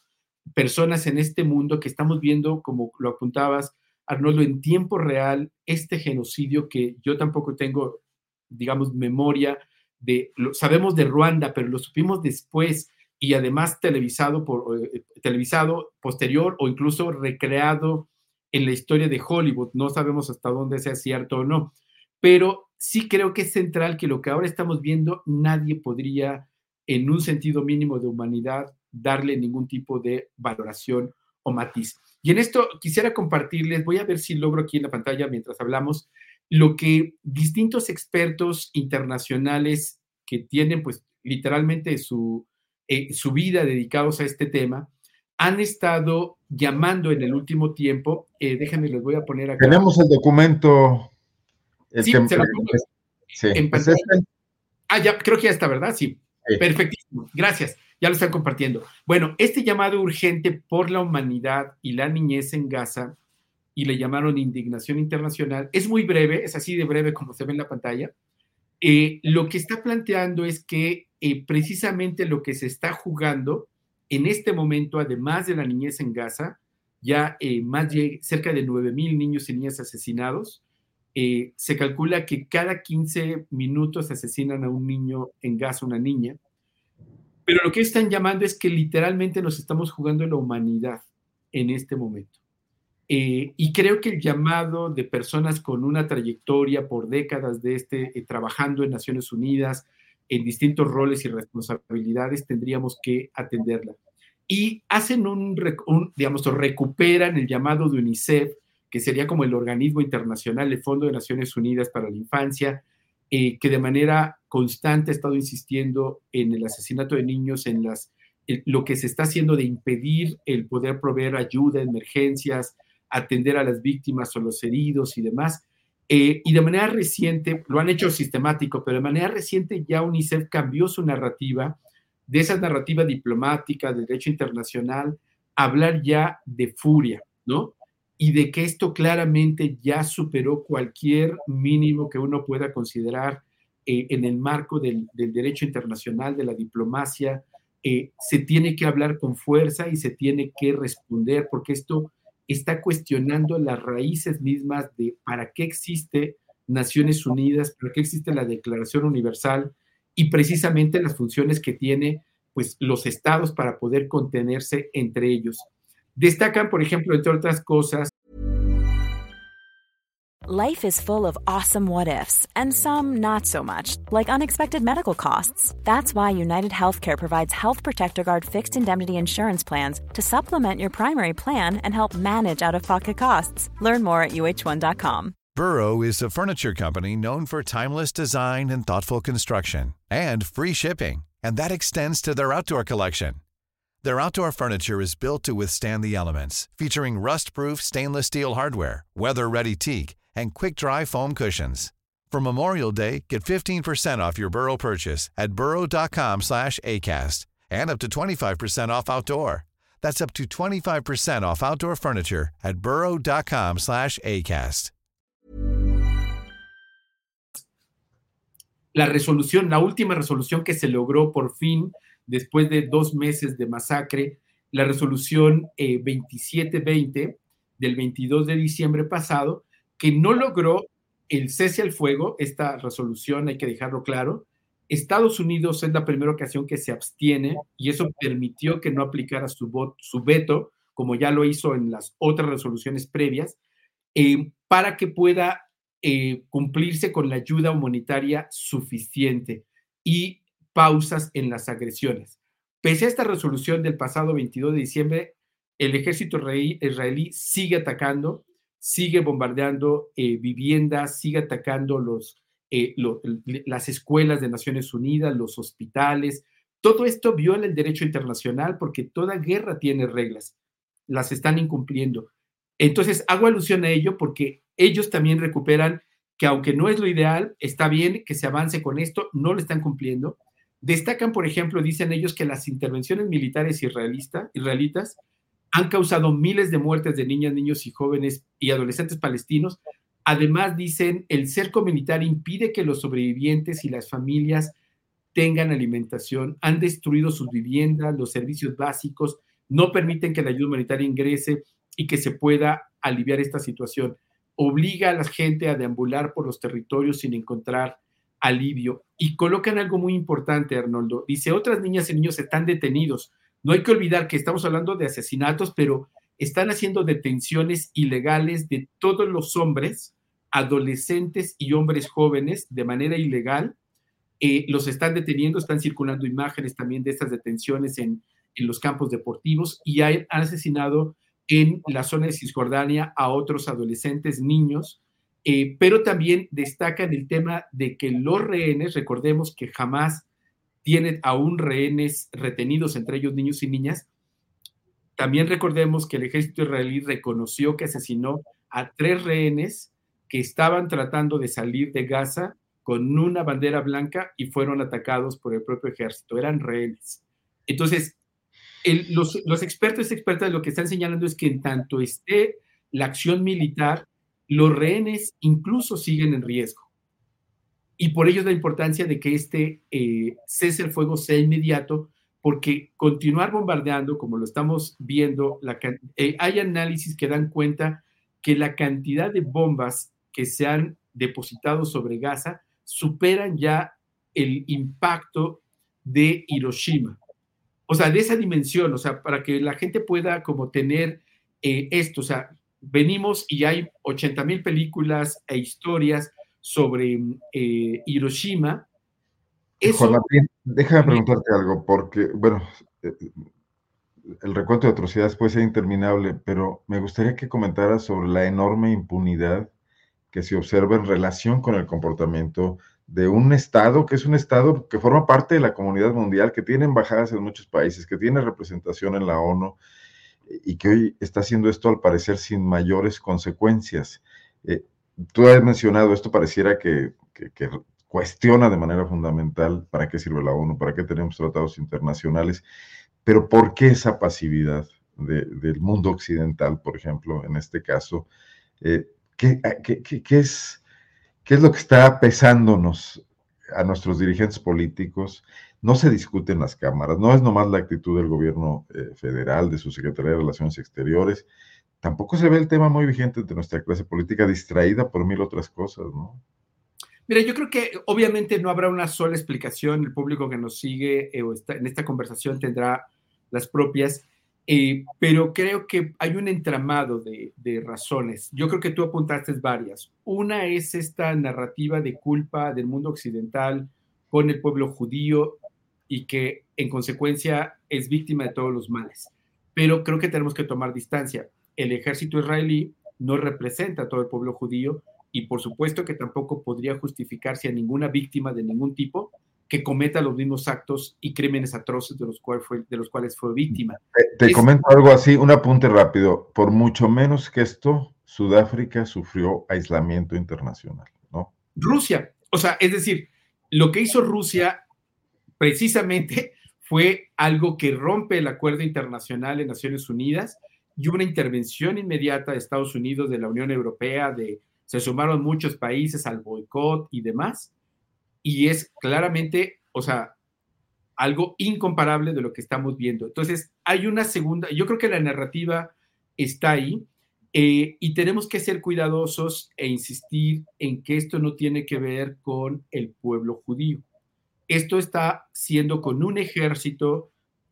[SPEAKER 2] personas en este mundo que estamos viendo, como lo apuntabas, Arnoldo, en tiempo real este genocidio que yo tampoco tengo, digamos, memoria de, lo, sabemos de Ruanda, pero lo supimos después y además televisado, por, eh, televisado posterior o incluso recreado en la historia de Hollywood. No sabemos hasta dónde sea cierto o no, pero sí creo que es central que lo que ahora estamos viendo nadie podría, en un sentido mínimo de humanidad, darle ningún tipo de valoración o matiz. Y en esto quisiera compartirles, voy a ver si logro aquí en la pantalla mientras hablamos, lo que distintos expertos internacionales que tienen pues literalmente su, eh, su vida dedicados a este tema, han estado llamando en el último tiempo. Eh, déjenme, les voy a poner acá.
[SPEAKER 1] Tenemos el documento.
[SPEAKER 2] sí, se lo sí. En este. Ah, ya, creo que ya está, ¿verdad? Sí. Perfectísimo. Gracias. Ya lo están compartiendo. Bueno, este llamado urgente por la humanidad y la niñez en Gaza, y le llamaron indignación internacional, es muy breve, es así de breve como se ve en la pantalla. Eh, lo que está planteando es que eh, precisamente lo que se está jugando en este momento, además de la niñez en Gaza, ya eh, más de cerca de 9 mil niños y niñas asesinados. se calcula que cada 15 minutos asesinan a un niño en Gaza, una niña. Pero lo que están llamando es que literalmente nos estamos jugando la humanidad en este momento. Eh, y creo que el llamado de personas con una trayectoria por décadas de este, eh, trabajando en Naciones Unidas, en distintos roles y responsabilidades, tendríamos que atenderla. Y hacen un, digamos, recuperan el llamado de UNICEF, que sería como el organismo internacional, el Fondo de Naciones Unidas para la Infancia, eh, que de manera constante ha estado insistiendo en el asesinato de niños, en las, lo que se está haciendo de impedir el poder proveer ayuda, emergencias, atender a las víctimas o los heridos y demás. Eh, y de manera reciente, lo han hecho sistemático, pero de manera reciente ya UNICEF cambió su narrativa, de esa narrativa diplomática, de derecho internacional, a hablar ya de furia, ¿no? y de que esto claramente ya superó cualquier mínimo que uno pueda considerar eh, en el marco del, derecho internacional, de la diplomacia. Eh, se tiene que hablar con fuerza y se tiene que responder porque esto está cuestionando las raíces mismas de para qué existe Naciones Unidas, para qué existe la Declaración Universal y precisamente las funciones que tiene pues los estados para poder contenerse entre ellos. Destacan, por ejemplo, entre otras cosas.
[SPEAKER 3] Life is full of awesome what ifs, and some not so much, like unexpected medical costs. That's why United Healthcare provides Health Protector Guard fixed indemnity insurance plans to supplement your primary plan and help manage out of pocket costs. Learn more at uh1.com.
[SPEAKER 4] Burrow is a furniture company known for timeless design and thoughtful construction, and free shipping, and that extends to their outdoor collection. Their outdoor furniture is built to withstand the elements, featuring rust-proof stainless steel hardware, weather-ready teak, and quick-dry foam cushions. For Memorial Day, get 15% off your Burrow purchase at burrow.com slash ACAST and up to 25% off outdoor. That's up to 25% off outdoor furniture at burrow.com slash ACAST.
[SPEAKER 2] La resolución, la última resolución que se logró por fin después de dos meses de masacre, la resolución eh, 2720 del 22 de diciembre pasado, que no logró el cese al fuego, esta resolución hay que dejarlo claro. Estados Unidos es la primera ocasión que se abstiene y eso permitió que no aplicara su, su veto, como ya lo hizo en las otras resoluciones previas, eh, para que pueda eh, cumplirse con la ayuda humanitaria suficiente. Y pausas en las agresiones. Pese a esta resolución del pasado 22 de diciembre, el ejército israelí sigue atacando, sigue bombardeando eh, viviendas, sigue atacando los, eh, las escuelas de Naciones Unidas, los hospitales. Todo esto viola el derecho internacional porque toda guerra tiene reglas, las están incumpliendo. Entonces, hago alusión a ello porque ellos también recuperan que aunque no es lo ideal, está bien que se avance con esto, no lo están cumpliendo. Destacan, por ejemplo, dicen ellos que las intervenciones militares israelitas han causado miles de muertes de niñas, niños y jóvenes y adolescentes palestinos. Además, dicen, el cerco militar impide que los sobrevivientes y las familias tengan alimentación, han destruido sus viviendas, los servicios básicos, no permiten que la ayuda humanitaria ingrese y que se pueda aliviar esta situación. Obliga a la gente a deambular por los territorios sin encontrar alivio. Y colocan algo muy importante, Arnoldo. Dice, otras niñas y niños están detenidos. No hay que olvidar que estamos hablando de asesinatos, pero están haciendo detenciones ilegales de todos los hombres, adolescentes y hombres jóvenes de manera ilegal. Eh, los están deteniendo, están circulando imágenes también de estas detenciones en, los campos deportivos y han asesinado en la zona de Cisjordania a otros adolescentes, niños, eh, pero también destacan el tema de que los rehenes, recordemos que jamás tienen aún rehenes retenidos, entre ellos niños y niñas. También recordemos que el ejército israelí reconoció que asesinó a tres rehenes que estaban tratando de salir de Gaza con una bandera blanca y fueron atacados por el propio ejército. Eran rehenes. Entonces, los, los, expertos y expertas lo que están señalando es que en tanto esté la acción militar, los rehenes incluso siguen en riesgo. Y por ello es la importancia de que este eh, cese el fuego sea inmediato, porque continuar bombardeando, como lo estamos viendo, eh, hay análisis que dan cuenta que la cantidad de bombas que se han depositado sobre Gaza superan ya el impacto de Hiroshima. O sea, de esa dimensión, o sea, para que la gente pueda como tener eh, esto, o sea, venimos y hay 80 mil películas e historias sobre eh, Hiroshima.
[SPEAKER 1] Eso, Juan Martín, déjame preguntarte algo, porque, bueno, eh, el recuento de atrocidades puede ser interminable, pero me gustaría que comentaras sobre la enorme impunidad que se observa en relación con el comportamiento de un Estado que es un Estado que forma parte de la comunidad mundial, que tiene embajadas en muchos países, que tiene representación en la ONU y que hoy está haciendo esto al parecer sin mayores consecuencias. Eh, tú has mencionado esto, pareciera que, cuestiona de manera fundamental para qué sirve la ONU, para qué tenemos tratados internacionales, pero ¿por qué esa pasividad del mundo occidental, por ejemplo, en este caso? Eh, ¿qué, es, ¿Qué es lo que está pesándonos a nuestros dirigentes políticos? No se discute en las cámaras, no es nomás la actitud del gobierno eh, federal, de su Secretaría de Relaciones Exteriores, tampoco se ve el tema muy vigente de nuestra clase política distraída por mil otras cosas, ¿no?
[SPEAKER 2] Mira, yo creo que obviamente no habrá una sola explicación, el público que nos sigue eh, o está, en esta conversación tendrá las propias, eh, pero creo que hay un entramado de, de, razones. Yo creo que tú apuntaste varias. Una es esta narrativa de culpa del mundo occidental con el pueblo judío y que en consecuencia es víctima de todos los males. Pero creo que tenemos que tomar distancia el ejército israelí no representa a todo el pueblo judío y por supuesto que tampoco podría justificarse a ninguna víctima de ningún tipo que cometa los mismos actos y crímenes atroces de los, cuales fue, de los cuales fue víctima.
[SPEAKER 1] Te, comento algo así, un apunte rápido. Por mucho menos que esto, Sudáfrica sufrió aislamiento internacional, ¿no?
[SPEAKER 2] Rusia, o sea, es decir, lo que hizo Rusia precisamente fue algo que rompe el acuerdo internacional en Naciones Unidas y una intervención inmediata de Estados Unidos, de la Unión Europea, de, se sumaron muchos países al boicot y demás, y es claramente, o sea, algo incomparable de lo que estamos viendo. Entonces, hay una segunda, yo creo que la narrativa está ahí eh, y tenemos que ser cuidadosos e insistir en que esto no tiene que ver con el pueblo judío. Esto está siendo con un ejército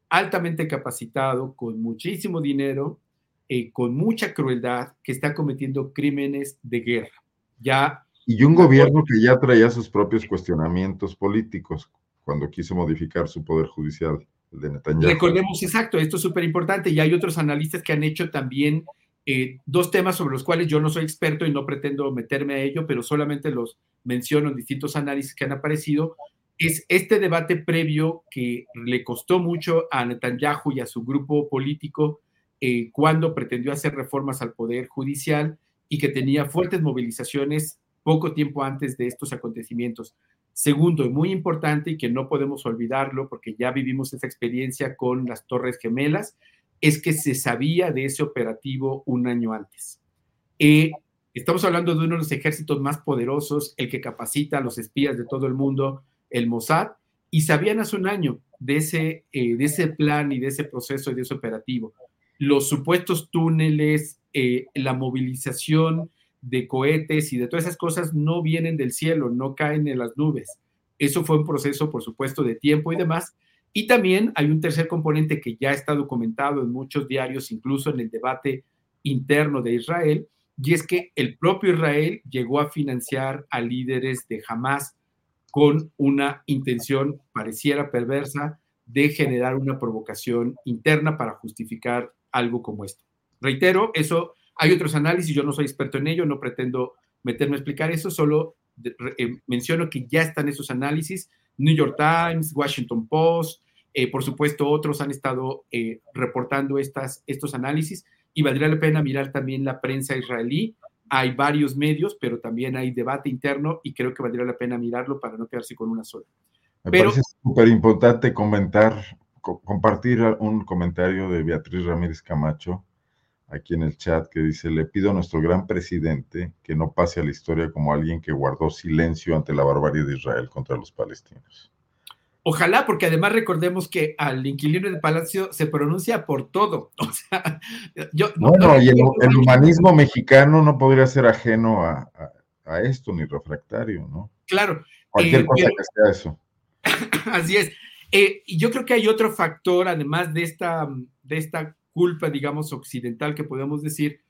[SPEAKER 2] altamente capacitado, con muchísimo dinero, eh, con mucha crueldad que está cometiendo crímenes de guerra. Ya,
[SPEAKER 1] y un gobierno que ya traía sus propios cuestionamientos políticos cuando quiso modificar su poder judicial, el de Netanyahu.
[SPEAKER 2] Recordemos, exacto, esto es súper importante y hay otros analistas que han hecho también eh, dos temas sobre los cuales yo no soy experto y no pretendo meterme a ello, pero solamente los menciono en distintos análisis que han aparecido, es este debate previo que le costó mucho a Netanyahu y a su grupo político eh, cuando pretendió hacer reformas al Poder Judicial y que tenía fuertes movilizaciones poco tiempo antes de estos acontecimientos. Segundo, y muy importante y que no podemos olvidarlo porque ya vivimos esa experiencia con las Torres Gemelas, es que se sabía de ese operativo un año antes. Eh, estamos hablando de uno de los ejércitos más poderosos, el que capacita a los espías de todo el mundo, el Mossad, y sabían hace un año de ese, eh, de ese plan y de ese proceso y de ese operativo los supuestos túneles, eh, la movilización de cohetes y de todas esas cosas no vienen del cielo, no caen en las nubes. Eso fue un proceso, por supuesto, de tiempo y demás. Y también hay un tercer componente que ya está documentado en muchos diarios, incluso en el debate interno de Israel, y es que el propio Israel llegó a financiar a líderes de Hamas con una intención pareciera perversa de generar una provocación interna para justificar algo como esto. Reitero, eso, hay otros análisis, yo no soy experto en ello, no pretendo meterme a explicar eso, solo eh, menciono que ya están esos análisis, New York Times, Washington Post, eh, por supuesto otros han estado eh, reportando estas, estos análisis y valdría la pena mirar también la prensa israelí. Hay varios medios, pero también hay debate interno y creo que valdría la pena mirarlo para no quedarse con una sola.
[SPEAKER 1] Me pero, parece súper importante comentar compartir un comentario de Beatriz Ramírez Camacho aquí en el chat que dice, le pido a nuestro gran presidente que no pase a la historia como alguien que guardó silencio ante la barbarie de Israel contra los palestinos.
[SPEAKER 2] Ojalá, porque además recordemos que al inquilino del palacio se pronuncia por todo. O sea,
[SPEAKER 1] yo, bueno, y el, humanismo mexicano no podría ser ajeno a, esto, ni refractario, ¿no?
[SPEAKER 2] Claro.
[SPEAKER 1] Cualquier eh, cosa que sea eso.
[SPEAKER 2] Así es. Eh, y yo creo que hay otro factor, además de esta, de esta culpa, digamos, occidental que podemos decir.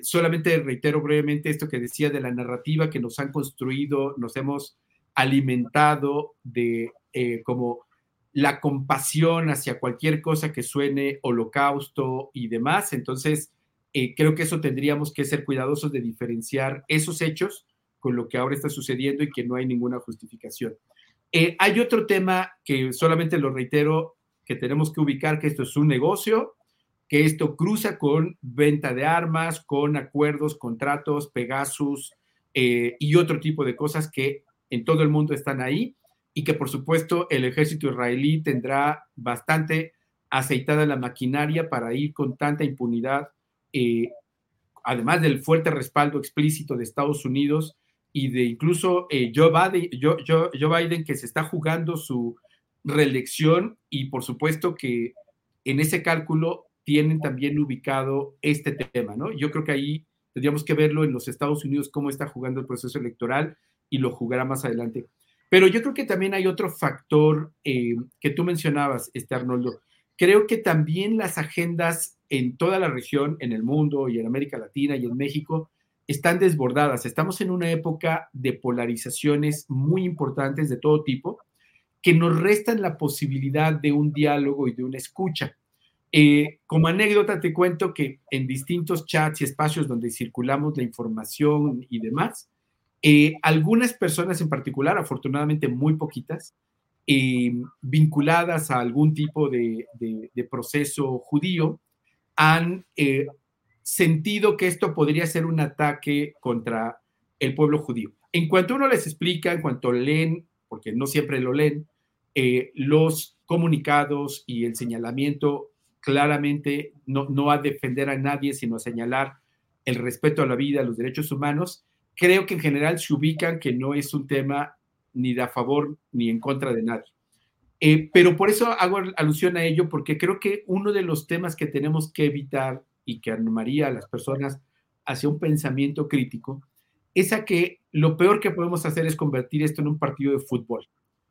[SPEAKER 2] Solamente reitero brevemente esto que decía de la narrativa que nos han construido, nos hemos alimentado de eh, como la compasión hacia cualquier cosa que suene holocausto y demás. Entonces, eh, creo que eso tendríamos que ser cuidadosos de diferenciar esos hechos con lo que ahora está sucediendo y que no hay ninguna justificación. Eh, hay otro tema que solamente lo reitero, que tenemos que ubicar que esto es un negocio, que esto cruza con venta de armas, con acuerdos, contratos, Pegasus eh, y otro tipo de cosas que en todo el mundo están ahí y que por supuesto el ejército israelí tendrá bastante aceitada la maquinaria para ir con tanta impunidad, eh, además del fuerte respaldo explícito de Estados Unidos y de incluso eh, Joe, Biden, Joe Biden que se está jugando su reelección y por supuesto que en ese cálculo tienen también ubicado este tema, ¿no? Yo creo que ahí tendríamos que verlo en los Estados Unidos, cómo está jugando el proceso electoral y lo jugará más adelante. Pero yo creo que también hay otro factor eh, que tú mencionabas, este Arnoldo. Creo que también las agendas en toda la región, en el mundo y en América Latina y en México, están desbordadas. Estamos en una época de polarizaciones muy importantes de todo tipo que nos restan la posibilidad de un diálogo y de una escucha. Eh, como anécdota te cuento que en distintos chats y espacios donde circulamos la información y demás, eh, algunas personas en particular, afortunadamente muy poquitas, eh, vinculadas a algún tipo de, proceso judío, han sentido que esto podría ser un ataque contra el pueblo judío. En cuanto uno les explica, en cuanto leen, porque no siempre lo leen, los comunicados y el señalamiento claramente no, no a defender a nadie, sino a señalar el respeto a la vida, a los derechos humanos, creo que en general se ubican que no es un tema ni de a favor ni en contra de nadie. Eh, pero por eso hago alusión a ello, porque creo que uno de los temas que tenemos que evitar y que animaría a las personas hacia un pensamiento crítico es a que lo peor que podemos hacer es convertir esto en un partido de fútbol.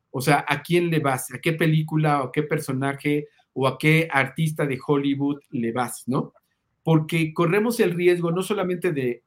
[SPEAKER 2] O sea, ¿a quién le vas? ¿A qué película o qué personaje o a qué artista de Hollywood le vas, ¿no? Porque corremos el riesgo no solamente de,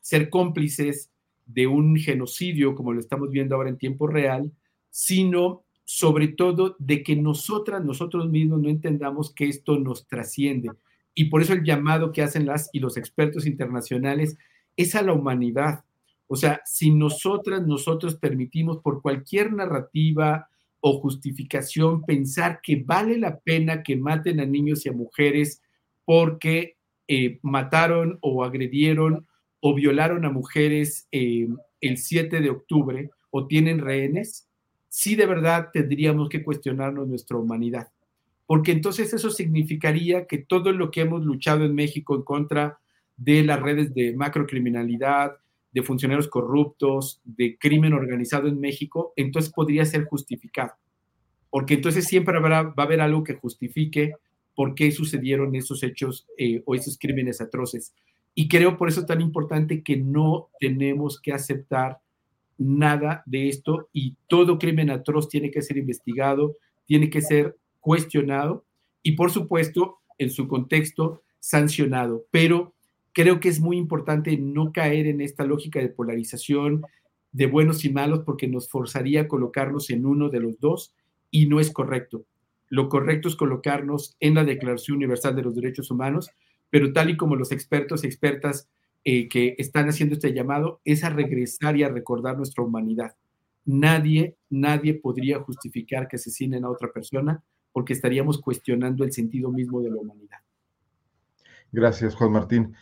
[SPEAKER 2] ser cómplices de un genocidio, como lo estamos viendo ahora en tiempo real, sino sobre todo de que nosotras, nosotros mismos no entendamos que esto nos trasciende. Y por eso el llamado que hacen las y los expertos internacionales es a la humanidad. O sea, si nosotras, nosotros permitimos por cualquier narrativa, o justificación pensar que vale la pena que maten a niños y a mujeres porque eh, mataron o agredieron o violaron a mujeres eh, el 7 de octubre o tienen rehenes, sí de verdad tendríamos que cuestionarnos nuestra humanidad. Porque entonces eso significaría que todo lo que hemos luchado en México en contra de las redes de macrocriminalidad, de funcionarios corruptos, de crimen organizado en México, entonces podría ser justificado. Porque entonces siempre va a haber algo que justifique por qué sucedieron esos hechos eh, o esos crímenes atroces. Y creo por eso tan importante que no tenemos que aceptar nada de esto y todo crimen atroz tiene que ser investigado, tiene que ser cuestionado y por supuesto en su contexto sancionado. Pero creo que es muy importante no caer en esta lógica de polarización de buenos y malos porque nos forzaría a colocarnos en uno de los dos y no es correcto. Lo correcto es colocarnos en la Declaración Universal de los Derechos Humanos, pero tal y como los expertos y expertas eh, que están haciendo este llamado, es a regresar y a recordar nuestra humanidad. Nadie, nadie podría justificar que asesinen a otra persona porque estaríamos cuestionando el sentido mismo de la humanidad.
[SPEAKER 1] Gracias, Juan Martín.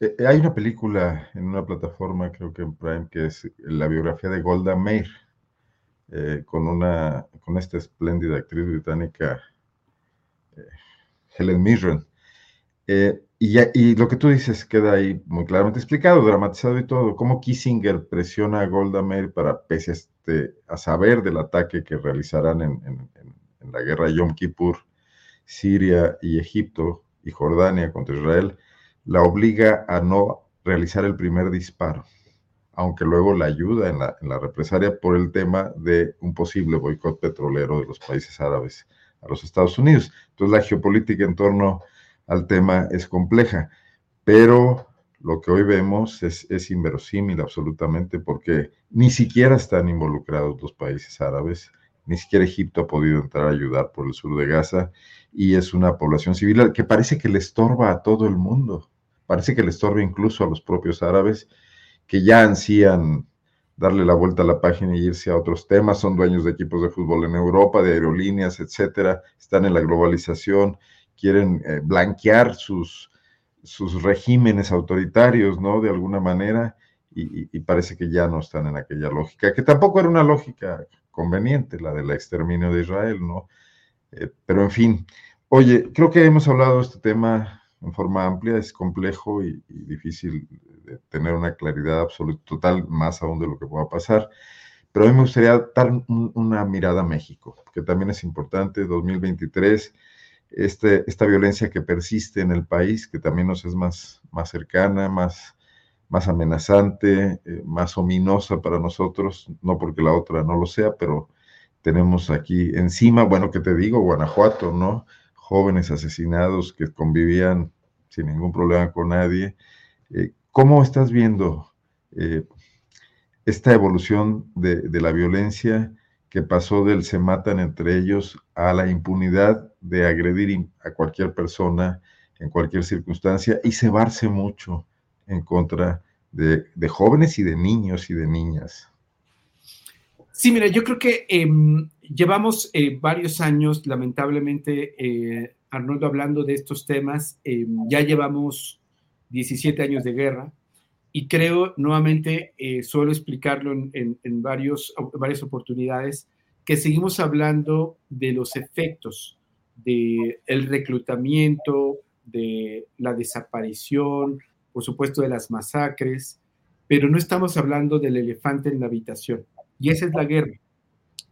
[SPEAKER 1] Eh, eh, hay una película en una plataforma, creo que en Prime, que es la biografía de Golda Meir, eh, con, una, con esta espléndida actriz británica, Helen Mirren. Eh, y, y, lo que tú dices queda ahí muy claramente explicado, dramatizado y todo, cómo Kissinger presiona a Golda Meir para, pese a, este, a saber del ataque que realizarán en, en, en, la guerra Yom Kippur, Siria y Egipto y Jordania contra Israel, la obliga a no realizar el primer disparo, aunque luego la ayuda en la, en la represalia por el tema de un posible boicot petrolero de los países árabes a los Estados Unidos. Entonces la geopolítica en torno al tema es compleja, pero lo que hoy vemos es, es, inverosímil absolutamente porque ni siquiera están involucrados los países árabes, ni siquiera Egipto ha podido entrar a ayudar por el sur de Gaza y es una población civil que parece que le estorba a todo el mundo, parece que le estorba incluso a los propios árabes que ya ansían darle la vuelta a la página y irse a otros temas, son dueños de equipos de fútbol en Europa, de aerolíneas, etcétera, están en la globalización quieren eh, blanquear sus, sus regímenes autoritarios, ¿no? De alguna manera, y, parece que ya no están en aquella lógica, que tampoco era una lógica conveniente, la del exterminio de Israel, ¿no? Eh, pero en fin, oye, creo que hemos hablado de este tema en forma amplia, es complejo y, difícil de tener una claridad absoluta, total, más aún de lo que pueda pasar. Pero a mí me gustaría dar un, una mirada a México, que también es importante, 2023 este, esta violencia que persiste en el país, que también nos es más, más cercana, más, más amenazante, eh, más ominosa para nosotros, no porque la otra no lo sea, pero tenemos aquí encima, bueno, ¿qué te digo? Guanajuato, ¿no? Jóvenes asesinados que convivían sin ningún problema con nadie. Eh, ¿Cómo estás viendo eh, esta evolución de, de la violencia? que pasó del se matan entre ellos a la impunidad de agredir a cualquier persona en cualquier circunstancia y cebarse mucho en contra de, jóvenes y de niños y de niñas.
[SPEAKER 2] Sí, mira, yo creo que eh, llevamos eh, varios años, lamentablemente, eh, Arnoldo, hablando de estos temas. Em, ya llevamos 17 años de guerra y creo, nuevamente, eh, suelo explicarlo en varios, varias oportunidades, que seguimos hablando de los efectos del el reclutamiento, de la desaparición, por supuesto de las masacres, pero no estamos hablando del elefante en la habitación. Y esa es la guerra.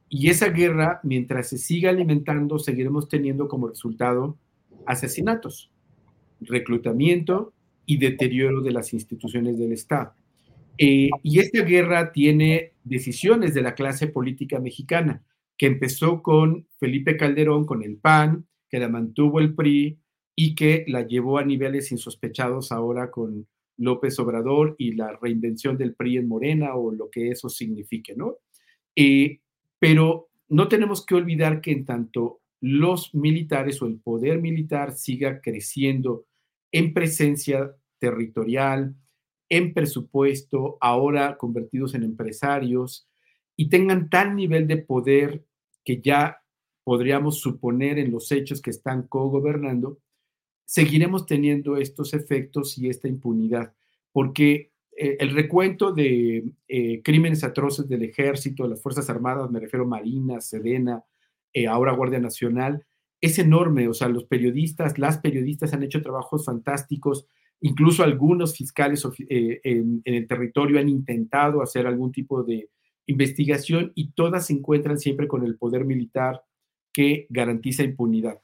[SPEAKER 2] Y esa guerra, mientras se siga alimentando, seguiremos teniendo como resultado asesinatos, reclutamiento y deterioro de las instituciones del Estado. Eh, y esta guerra tiene decisiones de la clase política mexicana, que empezó con Felipe Calderón, con el PAN, que la mantuvo el PRI y que la llevó a niveles insospechados ahora con López Obrador y la reinvención del PRI en Morena o lo que eso signifique, ¿no? Eh, pero no tenemos que olvidar que en tanto los militares o el poder militar siga creciendo en presencia territorial, en presupuesto, ahora convertidos en empresarios, y tengan tal nivel de poder que ya podríamos suponer en los hechos que están cogobernando, seguiremos teniendo estos efectos y esta impunidad, porque eh, el recuento de eh, crímenes atroces del ejército, de las Fuerzas Armadas, me refiero a Marina, Sedena, eh, ahora Guardia Nacional, es enorme, o sea, los periodistas, las periodistas han hecho trabajos fantásticos, incluso algunos fiscales en, en, el territorio han intentado hacer algún tipo de investigación y todas se encuentran siempre con el poder militar que garantiza impunidad.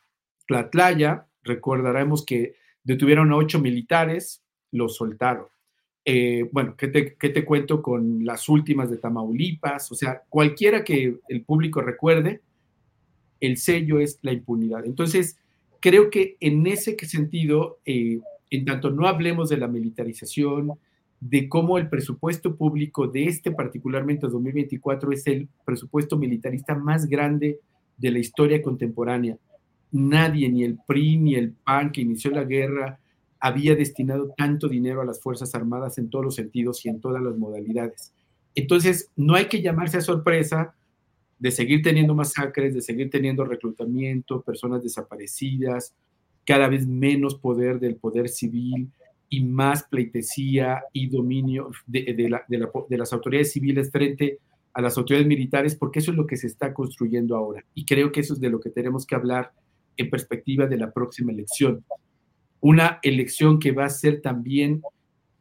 [SPEAKER 2] Tlatlaya, recordaremos que detuvieron a ocho militares, los soltaron. Eh, bueno, ¿qué te, ¿qué te cuento con las últimas de Tamaulipas? O sea, cualquiera que el público recuerde, el sello es la impunidad. Entonces, creo que en ese sentido, eh, en tanto no hablemos de la militarización, de cómo el presupuesto público de este particularmente 2024 es el presupuesto militarista más grande de la historia contemporánea. Nadie, ni el PRI, ni el PAN que inició la guerra, había destinado tanto dinero a las Fuerzas Armadas en todos los sentidos y en todas las modalidades. Entonces, no hay que llamarse a sorpresa de seguir teniendo masacres, de seguir teniendo reclutamiento, personas desaparecidas, cada vez menos poder del poder civil y más pleitesía y dominio de, de, la, de, la, de las autoridades civiles frente a las autoridades militares, porque eso es lo que se está construyendo ahora. Y creo que eso es de lo que tenemos que hablar en perspectiva de la próxima elección. Una elección que va a ser también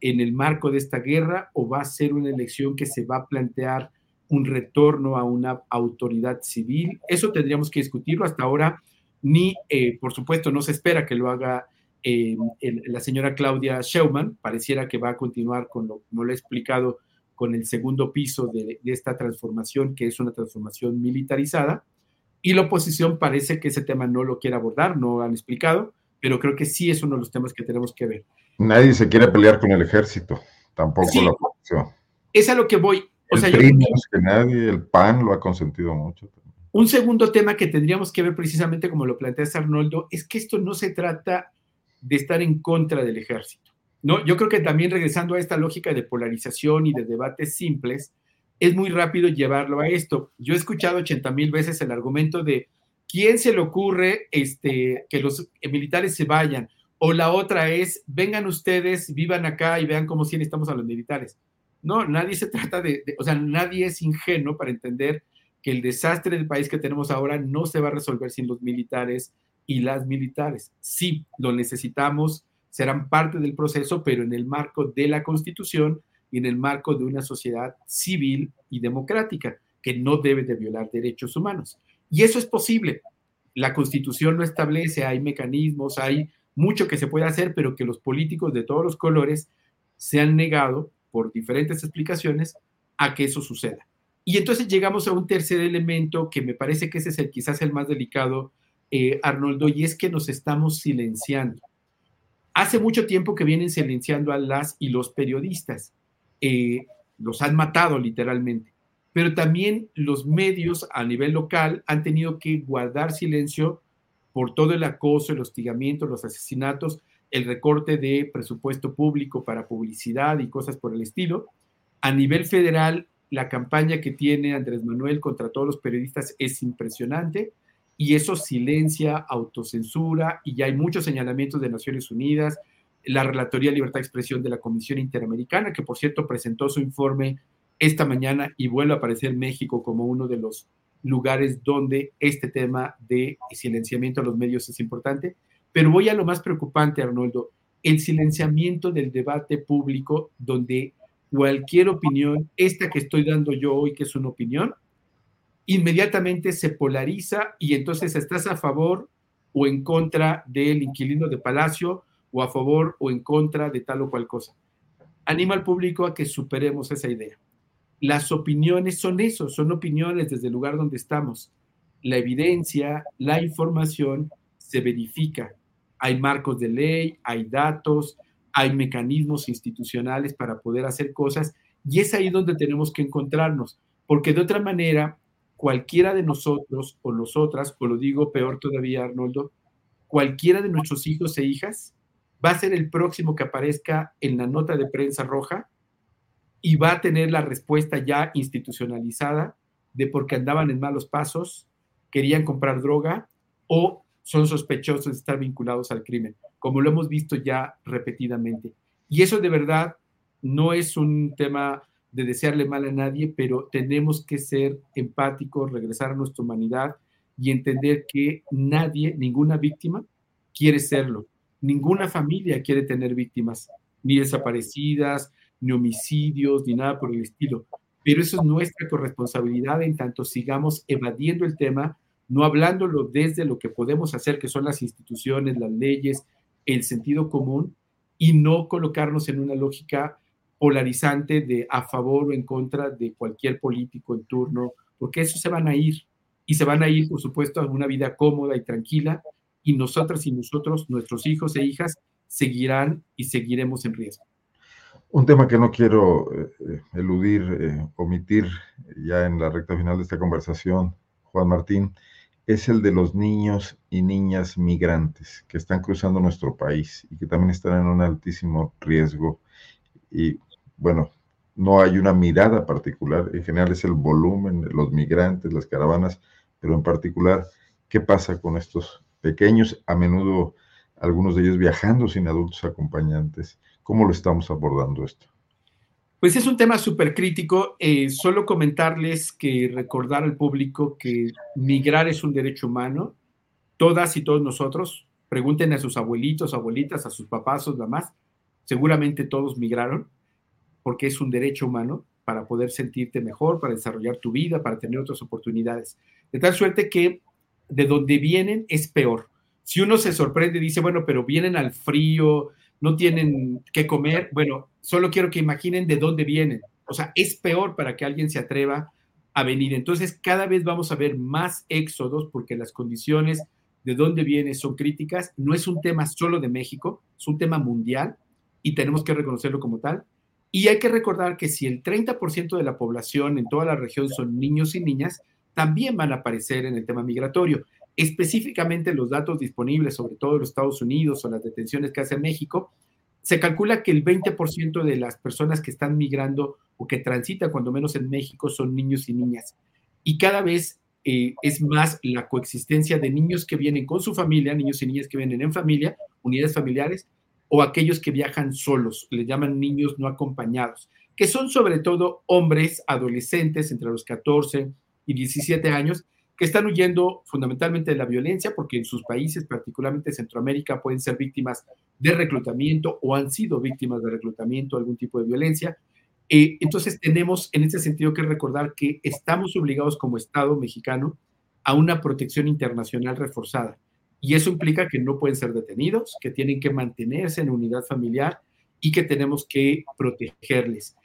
[SPEAKER 2] en el marco de esta guerra o va a ser una elección que se va a plantear un retorno a una autoridad civil. Eso tendríamos que discutirlo. Hasta ahora, ni, eh, por supuesto, no se espera que lo haga eh, la señora Claudia Scheumann. Pareciera que va a continuar con lo, como lo he explicado, con el segundo piso de esta transformación, que es una transformación militarizada. Y la oposición parece que ese tema no lo quiere abordar, no han explicado, pero creo que sí es uno de los temas que tenemos que ver.
[SPEAKER 1] Nadie se quiere pelear con el ejército, tampoco la oposición.
[SPEAKER 2] Es a lo que voy.
[SPEAKER 1] O sea, que nadie, el PAN lo ha consentido mucho.
[SPEAKER 2] Un segundo tema que tendríamos que ver precisamente como lo plantea Arnoldo es que esto no se trata de estar en contra del ejército. ¿no? Yo creo que también regresando a esta lógica de polarización y de debates simples, es muy rápido llevarlo a esto. Yo he escuchado 80 mil veces el argumento de quién se le ocurre este, que los militares se vayan. O la otra es, vengan ustedes, vivan acá y vean cómo sí necesitamos a los militares. No, nadie se trata de, o sea, nadie es ingenuo para entender que el desastre del país que tenemos ahora no se va a resolver sin los militares y las militares. Sí, lo necesitamos, serán parte del proceso, pero en el marco de la Constitución y en el marco de una sociedad civil y democrática que no debe de violar derechos humanos. Y eso es posible. La Constitución lo establece, hay mecanismos, hay mucho que se puede hacer, pero que los políticos de todos los colores se han negado por diferentes explicaciones a que eso suceda. Y entonces llegamos a un tercer elemento que me parece que ese es el quizás el más delicado, eh, Arnoldo, y es que nos estamos silenciando. Hace mucho tiempo que vienen silenciando a las y los periodistas. Eh, los han matado literalmente. Pero también los medios a nivel local han tenido que guardar silencio por todo el acoso, el hostigamiento, los asesinatos el recorte de presupuesto público para publicidad y cosas por el estilo. A nivel federal, la campaña que tiene Andrés Manuel contra todos los periodistas es impresionante y eso silencia, autocensura y ya hay muchos señalamientos de Naciones Unidas, la Relatoría de Libertad de Expresión de la Comisión Interamericana, que por cierto presentó su informe esta mañana y vuelve a aparecer México como uno de los lugares donde este tema de silenciamiento a los medios es importante. Pero voy a lo más preocupante, Arnoldo, el silenciamiento del debate público donde cualquier opinión, esta que estoy dando yo hoy, que es una opinión, inmediatamente se polariza y entonces estás a favor o en contra del inquilino de Palacio o a favor o en contra de tal o cual cosa. Anima al público a que superemos esa idea. Las opiniones son eso, son opiniones desde el lugar donde estamos. La evidencia, la información se verifica hay marcos de ley, hay datos, hay mecanismos institucionales para poder hacer cosas y es ahí donde tenemos que encontrarnos, porque de otra manera, cualquiera de nosotros o nosotras, o lo digo peor todavía, Arnoldo, cualquiera de nuestros hijos e hijas va a ser el próximo que aparezca en la nota de prensa roja y va a tener la respuesta ya institucionalizada de porque andaban en malos pasos, querían comprar droga o son sospechosos de estar vinculados al crimen, como lo hemos visto ya repetidamente. Y eso de verdad no es un tema de desearle mal a nadie, pero tenemos que ser empáticos, regresar a nuestra humanidad y entender que nadie, ninguna víctima quiere serlo. Ninguna familia quiere tener víctimas, ni desaparecidas, ni homicidios, ni nada por el estilo. Pero eso es nuestra corresponsabilidad en tanto sigamos evadiendo el tema no hablándolo desde lo que podemos hacer, que son las instituciones, las leyes, el sentido común, y no colocarnos en una lógica polarizante de a favor o en contra de cualquier político en turno, porque eso se van a ir, y se van a ir, por supuesto, a una vida cómoda y tranquila, y nosotras y nosotros, nuestros hijos e hijas, seguirán y seguiremos en riesgo.
[SPEAKER 1] Un tema que no quiero eh, eludir, eh, omitir ya en la recta final de esta conversación, Juan Martín, es el de los niños y niñas migrantes que están cruzando nuestro país y que también están en un altísimo riesgo. Y bueno, no hay una mirada particular, en general es el volumen los migrantes, las caravanas, pero en particular, ¿qué pasa con estos pequeños, a menudo algunos de ellos viajando sin adultos acompañantes? ¿Cómo lo estamos abordando esto?
[SPEAKER 2] Pues es un tema súper crítico. Eh, solo comentarles que recordar al público que migrar es un derecho humano. todas y todos nosotros, pregunten a sus abuelitos, abuelitas, a sus papás, sus mamás, seguramente todos migraron porque es un derecho humano para poder sentirte mejor, para desarrollar tu vida, para tener otras oportunidades. De tal suerte que de donde vienen es peor. Si uno se sorprende y dice, bueno, pero vienen al frío, no tienen que comer, bueno, solo quiero que imaginen de dónde vienen. O sea, es peor para que alguien se atreva a venir. Entonces, cada vez vamos a ver más éxodos porque las condiciones de dónde viene son críticas. No es un tema solo de México, es un tema mundial y tenemos que reconocerlo como tal. Y hay que recordar que si el 30% de la población en toda la región son niños y niñas, también van a aparecer en el tema migratorio. Específicamente los datos disponibles, sobre todo en los Estados Unidos o las detenciones que hace México, se calcula que el 20% de las personas que están migrando o que transitan cuando menos en México son niños y niñas. Y cada vez eh, es más la coexistencia de niños que vienen con su familia, niños y niñas que vienen en familia, unidades familiares, o aquellos que viajan solos, le llaman niños no acompañados, que son sobre todo hombres adolescentes entre los 14 y 17 años que están huyendo fundamentalmente de la violencia porque en sus países, particularmente Centroamérica, pueden ser víctimas de reclutamiento o han sido víctimas de reclutamiento, algún tipo de violencia. Eh, entonces tenemos en ese sentido que recordar que estamos obligados como Estado mexicano a una protección internacional reforzada. Y eso implica que no pueden ser detenidos, que tienen que mantenerse en unidad familiar y que tenemos que protegerles.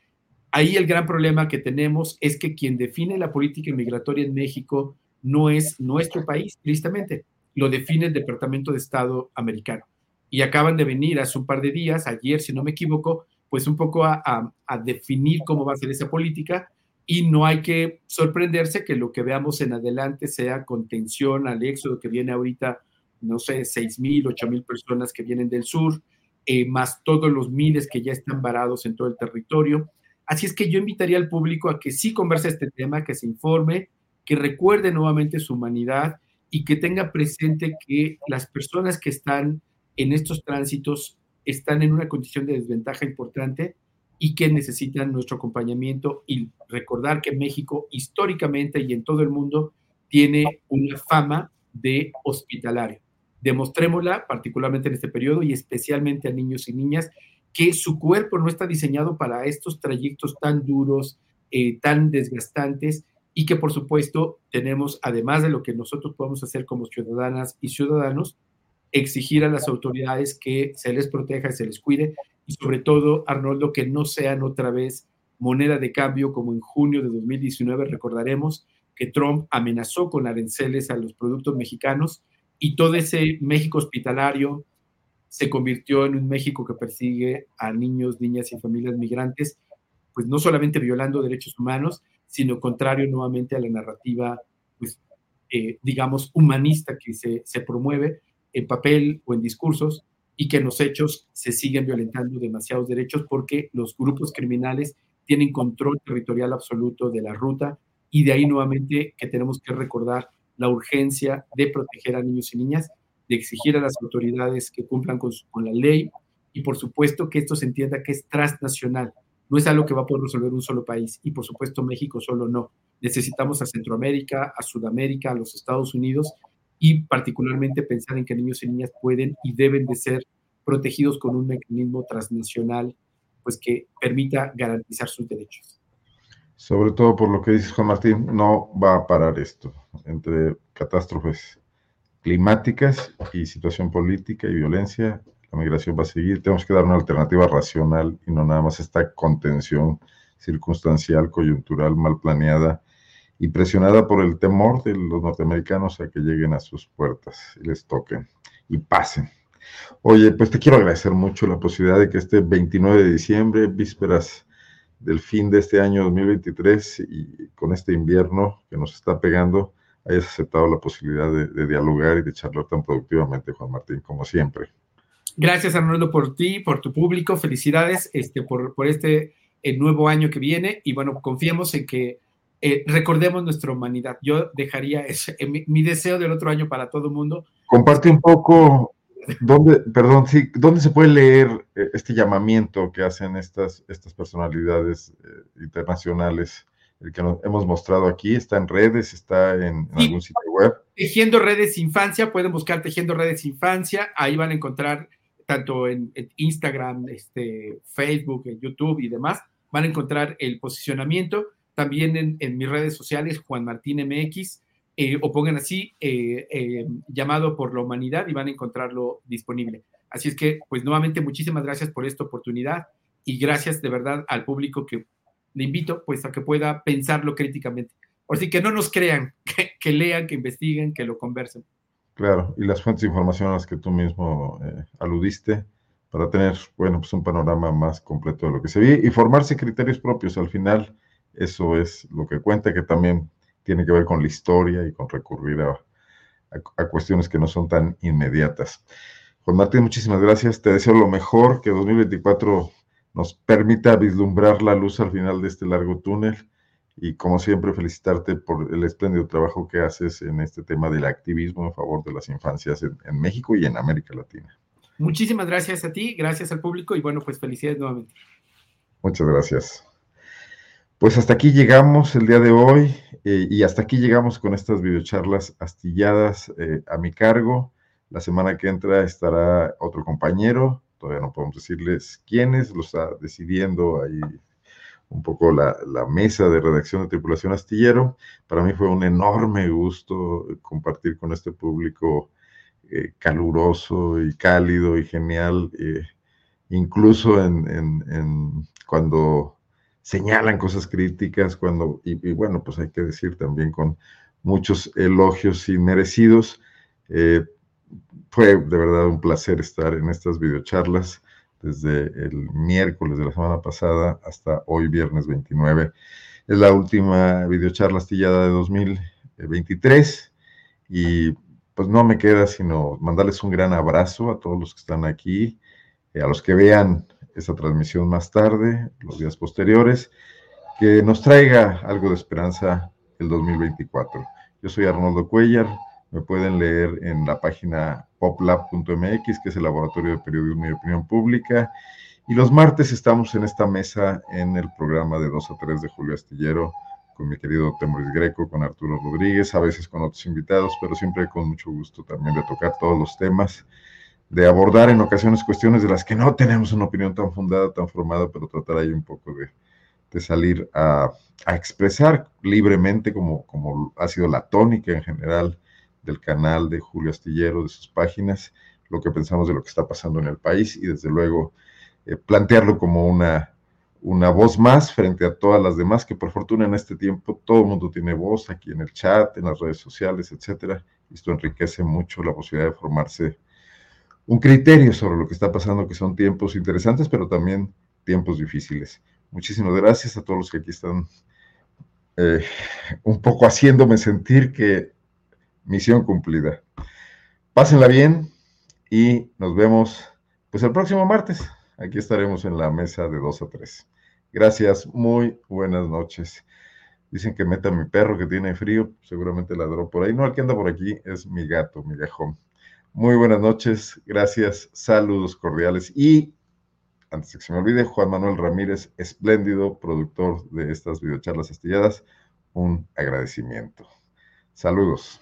[SPEAKER 2] Ahí el gran problema que tenemos es que quien define la política migratoria en México no es nuestro país, tristemente, lo define el Departamento de Estado americano. Y acaban de venir hace un par de días, ayer si no me equivoco, pues un poco a, a definir cómo va a ser esa política y no hay que sorprenderse que lo que veamos en adelante sea contención al éxodo que viene ahorita no sé, seis mil, ocho mil personas que vienen del sur, eh, más todos los miles que ya están varados en todo el territorio. Así es que yo invitaría al público a que sí converse este tema, que se informe, que recuerde nuevamente su humanidad y que tenga presente que las personas que están en estos tránsitos están en una condición de desventaja importante y que necesitan nuestro acompañamiento y recordar que México históricamente y en todo el mundo tiene una fama de hospitalario. Demostrémosla, particularmente en este periodo y especialmente a niños y niñas, que su cuerpo no está diseñado para estos trayectos tan duros, eh, tan desgastantes y que por supuesto tenemos, además de lo que nosotros podemos hacer como ciudadanas y ciudadanos, exigir a las autoridades que se les proteja y se les cuide y sobre todo, Arnoldo, que no sean otra vez moneda de cambio como en junio de 2019 recordaremos que Trump amenazó con aranceles a los productos mexicanos y todo ese México hospitalario se convirtió en un México que persigue a niños, niñas y familias migrantes, pues no solamente violando derechos humanos, sino contrario nuevamente a la narrativa, pues, eh, digamos, humanista que se, se promueve en papel o en discursos y que en los hechos se siguen violentando demasiados derechos porque los grupos criminales tienen control territorial absoluto de la ruta y de ahí nuevamente que tenemos que recordar la urgencia de proteger a niños y niñas, de exigir a las autoridades que cumplan con, la ley y por supuesto que esto se entienda que es transnacional, no es algo que va a poder resolver un solo país y por supuesto México solo no. Necesitamos a Centroamérica, a Sudamérica, a los Estados Unidos y particularmente pensar en que niños y niñas pueden y deben de ser protegidos con un mecanismo transnacional pues que permita garantizar sus derechos
[SPEAKER 1] sobre todo por lo que dices Juan Martín, no va a parar esto. Entre catástrofes climáticas y situación política y violencia, la migración va a seguir. Tenemos que dar una alternativa racional y no nada más esta contención circunstancial, coyuntural, mal planeada y presionada por el temor de los norteamericanos a que lleguen a sus puertas y les toquen y pasen. Oye, pues te quiero agradecer mucho la posibilidad de que este 29 de diciembre, vísperas del fin de este año 2023 y con este invierno que nos está pegando, hayas aceptado la posibilidad de, dialogar y de charlar tan productivamente, Juan Martín, como siempre.
[SPEAKER 2] Gracias, Arnoldo, por ti, por tu público. Felicidades este, por, por este el nuevo año que viene y bueno, confiemos en que eh, recordemos nuestra humanidad. Yo dejaría ese, mi, mi, deseo del otro año para todo el mundo.
[SPEAKER 1] Comparte un poco ¿Dónde, perdón, sí, ¿dónde se puede leer eh, este llamamiento que hacen estas, estas personalidades eh, internacionales el que nos hemos mostrado aquí, está en redes, está en, algún sitio web.
[SPEAKER 2] Tejiendo Redes Infancia, pueden buscar Tejiendo Redes Infancia, ahí van a encontrar tanto en, Instagram, este, Facebook, en YouTube y demás, van a encontrar el posicionamiento. También en, mis redes sociales, Juan Martín MX, eh, o pongan así, eh, eh, llamado por la humanidad y van a encontrarlo disponible. Así es que, pues nuevamente, muchísimas gracias por esta oportunidad y gracias de verdad al público que le invito pues a que pueda pensarlo críticamente. Así que no nos crean, que, lean, que investiguen, que lo conversen.
[SPEAKER 1] Claro, y las fuentes de información a las que tú mismo eh, aludiste para tener, bueno, pues un panorama más completo de lo que se ve y formarse criterios propios. Al final, eso es lo que cuenta, que también tiene que ver con la historia y con recurrir a, a cuestiones que no son tan inmediatas. Juan Martín, muchísimas gracias. Te deseo lo mejor, que 2024 nos permita vislumbrar la luz al final de este largo túnel y como siempre felicitarte por el espléndido trabajo que haces en este tema del activismo en favor de las infancias en, México y en América Latina.
[SPEAKER 2] Muchísimas gracias a ti, gracias al público y bueno, pues felicidades nuevamente.
[SPEAKER 1] Muchas gracias. Pues hasta aquí llegamos el día de hoy eh, y hasta aquí llegamos con estas videocharlas astilladas eh, a mi cargo. La semana que entra estará otro compañero, todavía no podemos decirles quiénes, lo está decidiendo ahí un poco la, mesa de redacción de Tripulación Astillero. Para mí fue un enorme gusto compartir con este público eh, caluroso y cálido y genial, eh, incluso en, cuando señalan cosas críticas, cuando, y, bueno, pues hay que decir también con muchos elogios inmerecidos. Eh, fue de verdad un placer estar en estas videocharlas desde el miércoles de la semana pasada hasta hoy, viernes 29. Es la última videocharla astillada de 2023 y pues no me queda sino mandarles un gran abrazo a todos los que están aquí, eh, a los que vean esta transmisión más tarde, los días posteriores, que nos traiga algo de esperanza el 2024. Yo soy Arnoldo Cuellar, me pueden leer en la página poplab.mx, que es el Laboratorio de Periodismo y Opinión Pública. Y los martes estamos en esta mesa en el programa de 2 a 3 de Julio Astillero, con mi querido Temoris Greco, con Arturo Rodríguez, a veces con otros invitados, pero siempre con mucho gusto también de tocar todos los temas, de abordar en ocasiones cuestiones de las que no tenemos una opinión tan fundada, tan formada, pero tratar ahí un poco de, de salir a, a, expresar libremente, como, como ha sido la tónica en general del canal de Julio Astillero, de sus páginas, lo que pensamos de lo que está pasando en el país y desde luego eh, plantearlo como una, una voz más frente a todas las demás, que por fortuna en este tiempo todo el mundo tiene voz aquí en el chat, en las redes sociales, etcétera. Esto enriquece mucho la posibilidad de formarse un criterio sobre lo que está pasando, que son tiempos interesantes, pero también tiempos difíciles. Muchísimas gracias a todos los que aquí están eh, un poco haciéndome sentir que misión cumplida. Pásenla bien y nos vemos pues el próximo martes. Aquí estaremos en la mesa de 2 a 3. Gracias, muy buenas noches. Dicen que meta mi perro que tiene frío, seguramente ladró por ahí. No, el que anda por aquí es mi gato, mi gajón. Muy buenas noches, gracias, saludos cordiales y antes de que se me olvide, Juan Manuel Ramírez, espléndido productor de estas videocharlas astilladas, un agradecimiento. Saludos.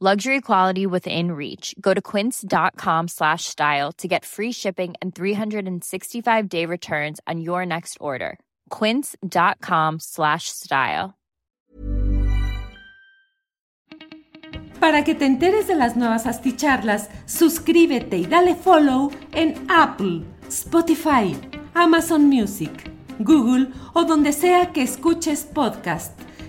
[SPEAKER 5] Luxury quality within reach. Go to quince.com slash style to get free shipping and 365 day returns on your next order. Quince.com slash style.
[SPEAKER 6] Para que te enteres de las nuevas asticharlas, suscríbete y dale follow en Apple, Spotify, Amazon Music, Google o donde sea que escuches podcast.